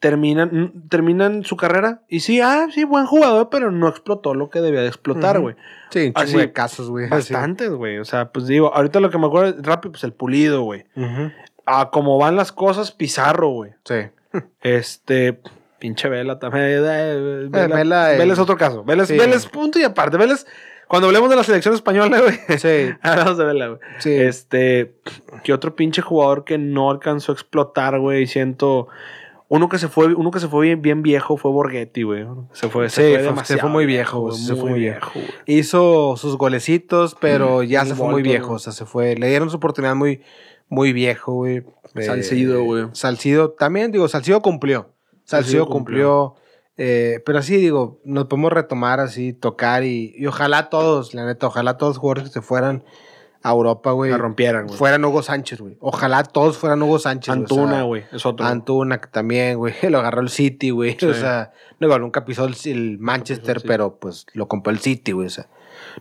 Terminan, mm, terminan su carrera y sí, ah, sí, buen jugador, pero no explotó lo que debía de explotar, güey. Sí, Así, de casos, güey. Bastantes, güey. O sea, pues digo, ahorita lo que me acuerdo es rápido, pues el pulido, güey. Ujú. A cómo van las cosas, Pizarro, güey. Sí. Este, pinche Vela también. eh, Vela, Vela, eh, Vela es otro caso. Vela es, sí. Vela es punto y aparte. Vela es, cuando hablemos de la selección española, güey. Sí. Hablamos de Vela, güey. Sí. Este, que otro pinche jugador que no alcanzó a explotar, güey. Siento. Uno que se fue, uno que se fue bien, bien viejo fue Borghetti, güey. Se fue, Sí, se fue- fue, se demasiado fue muy viejo, güey, se fue muy viejo. güey. Hizo sus golecitos, pero ya el se fue muy viejo. güey. O sea, se fue. Le dieron su oportunidad muy, muy viejo, güey. Eh, Salcido, güey. Salcido también, digo, Salcido cumplió. Salcido Salcido cumplió. eh, pero así, digo, nos podemos retomar así, tocar y, y ojalá todos, la neta, ojalá todos los jugadores que se fueran a Europa, güey, La rompieran, güey. fueran Hugo Sánchez, güey. Ojalá todos fueran Hugo Sánchez. güey, o sea, Antuna, güey. Es otro. Antuna que también, güey, lo agarró el City, güey. Sí. O sea, no, nunca pisó el, el Manchester, pero pues lo compró el City, güey. O sea,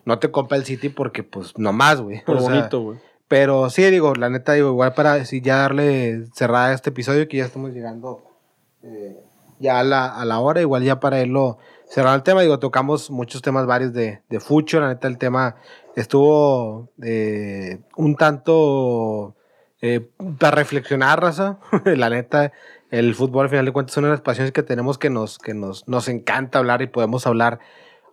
no te compra el City porque pues nomás, güey. Por O bonito, güey. Pero sí, digo, la neta, digo, igual para sí, ya darle cerrada a este episodio, que ya estamos llegando eh, ya a la, a la hora, igual ya para irlo cerrar el tema, digo, tocamos muchos temas varios de, de Fucho, la neta, el tema estuvo eh, un tanto eh, para reflexionar, raza, la neta, el fútbol al final de cuentas es una de las pasiones que tenemos que nos, que nos, nos encanta hablar y podemos hablar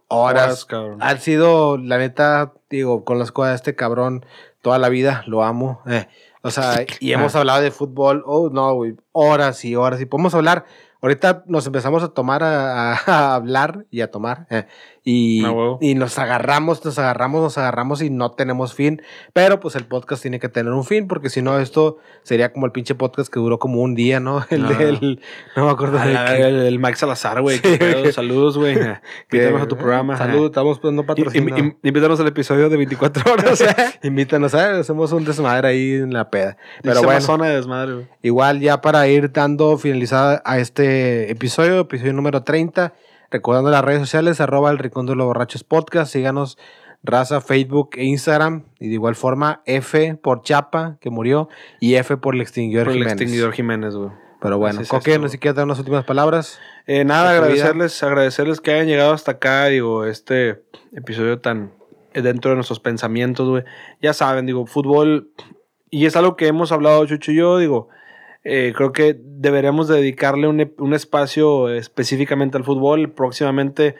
horas, Horas, cabrón. ha sido, la neta, digo, con las cosas de este cabrón, toda la vida lo amo. eh, o sea, y hemos hablado de fútbol, oh, no, güey, horas y horas. Y podemos hablar, ahorita nos empezamos a tomar, a hablar y a tomar. eh, y, Ah, y nos agarramos, nos agarramos, nos agarramos y no tenemos fin. Pero pues el podcast tiene que tener un fin, porque si no, esto sería como el pinche podcast que duró como un día, ¿no? El Ah. del. No me acuerdo de la el, el Mike Salazar, güey. Sí. Saludos, güey. Invítanos a tu programa. Salud, estamos poniendo Y- patrocinio. Invítanos al episodio de 24 horas. Invítanos a hacemos un desmadre ahí en la peda. Pero bueno, zona de desmadre, güey. igual ya para ir dando finalizada a este episodio, episodio número 30, recordando las redes sociales, arroba el Rincón de los Borrachos Podcast, síganos raza, Facebook e Instagram, y de igual forma F por Chapa, que murió, y F por el extinguidor Por el Jiménez. extinguidor Jiménez, güey. Pero bueno, Coque, no sé si quieres dar unas últimas palabras. Eh, nada, agradecerles, agradecerles que hayan llegado hasta acá, digo, este episodio tan dentro de nuestros pensamientos, güey. Ya saben, digo, fútbol, y es algo que hemos hablado Chucho y yo, digo, eh, creo que deberemos dedicarle un, un espacio específicamente al fútbol. Próximamente,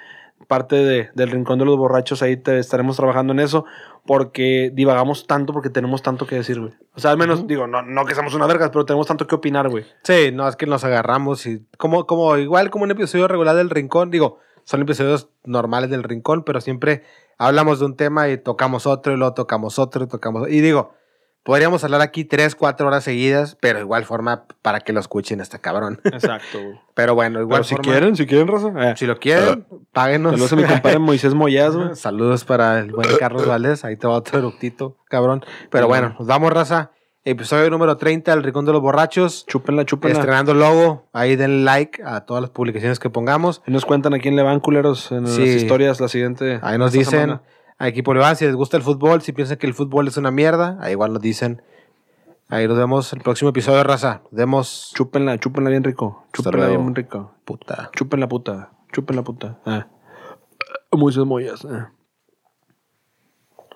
parte de- del Rincón de los Borrachos, ahí te estaremos trabajando en eso, porque divagamos tanto, porque tenemos tanto que decir, güey. O sea, al menos, digo, no, no que seamos una vergas, pero tenemos tanto que opinar, güey. Sí, no, es que nos agarramos y como, como igual como un episodio regular del Rincón, digo, son episodios normales del Rincón, pero siempre hablamos de un tema y tocamos otro y luego tocamos otro y tocamos y digo, podríamos hablar aquí tres, cuatro horas seguidas, pero igual forma para que lo escuchen este cabrón. Exacto, güey. Pero bueno, igual Pero si forma- quieren, si quieren, raza. eh. si lo quieren, páguenos. Saludos a mi compadre Moisés Moyaz, güey. Saludos para el buen Carlos Valdés. Ahí te va otro eructito, cabrón. Pero bueno, nos vamos, raza. Episodio número 30 del Rincón de los Borrachos. Chúpenla, chúpenla. Estrenando logo. Ahí den like a todas las publicaciones que pongamos. Ahí nos cuentan a quién le van culeros en Sí. las historias la siguiente. Ahí nos dicen semana. A Equipo Levan si les gusta el fútbol, si piensan que el fútbol es una mierda. Ahí igual nos dicen. Ahí nos vemos el próximo episodio, raza. Nos vemos. Chúpenla, chúpenla bien rico. Chúpenla bien rico. Puta. Chúpenla puta. Chúpenla puta. Ah. Moisés Moyas. ah.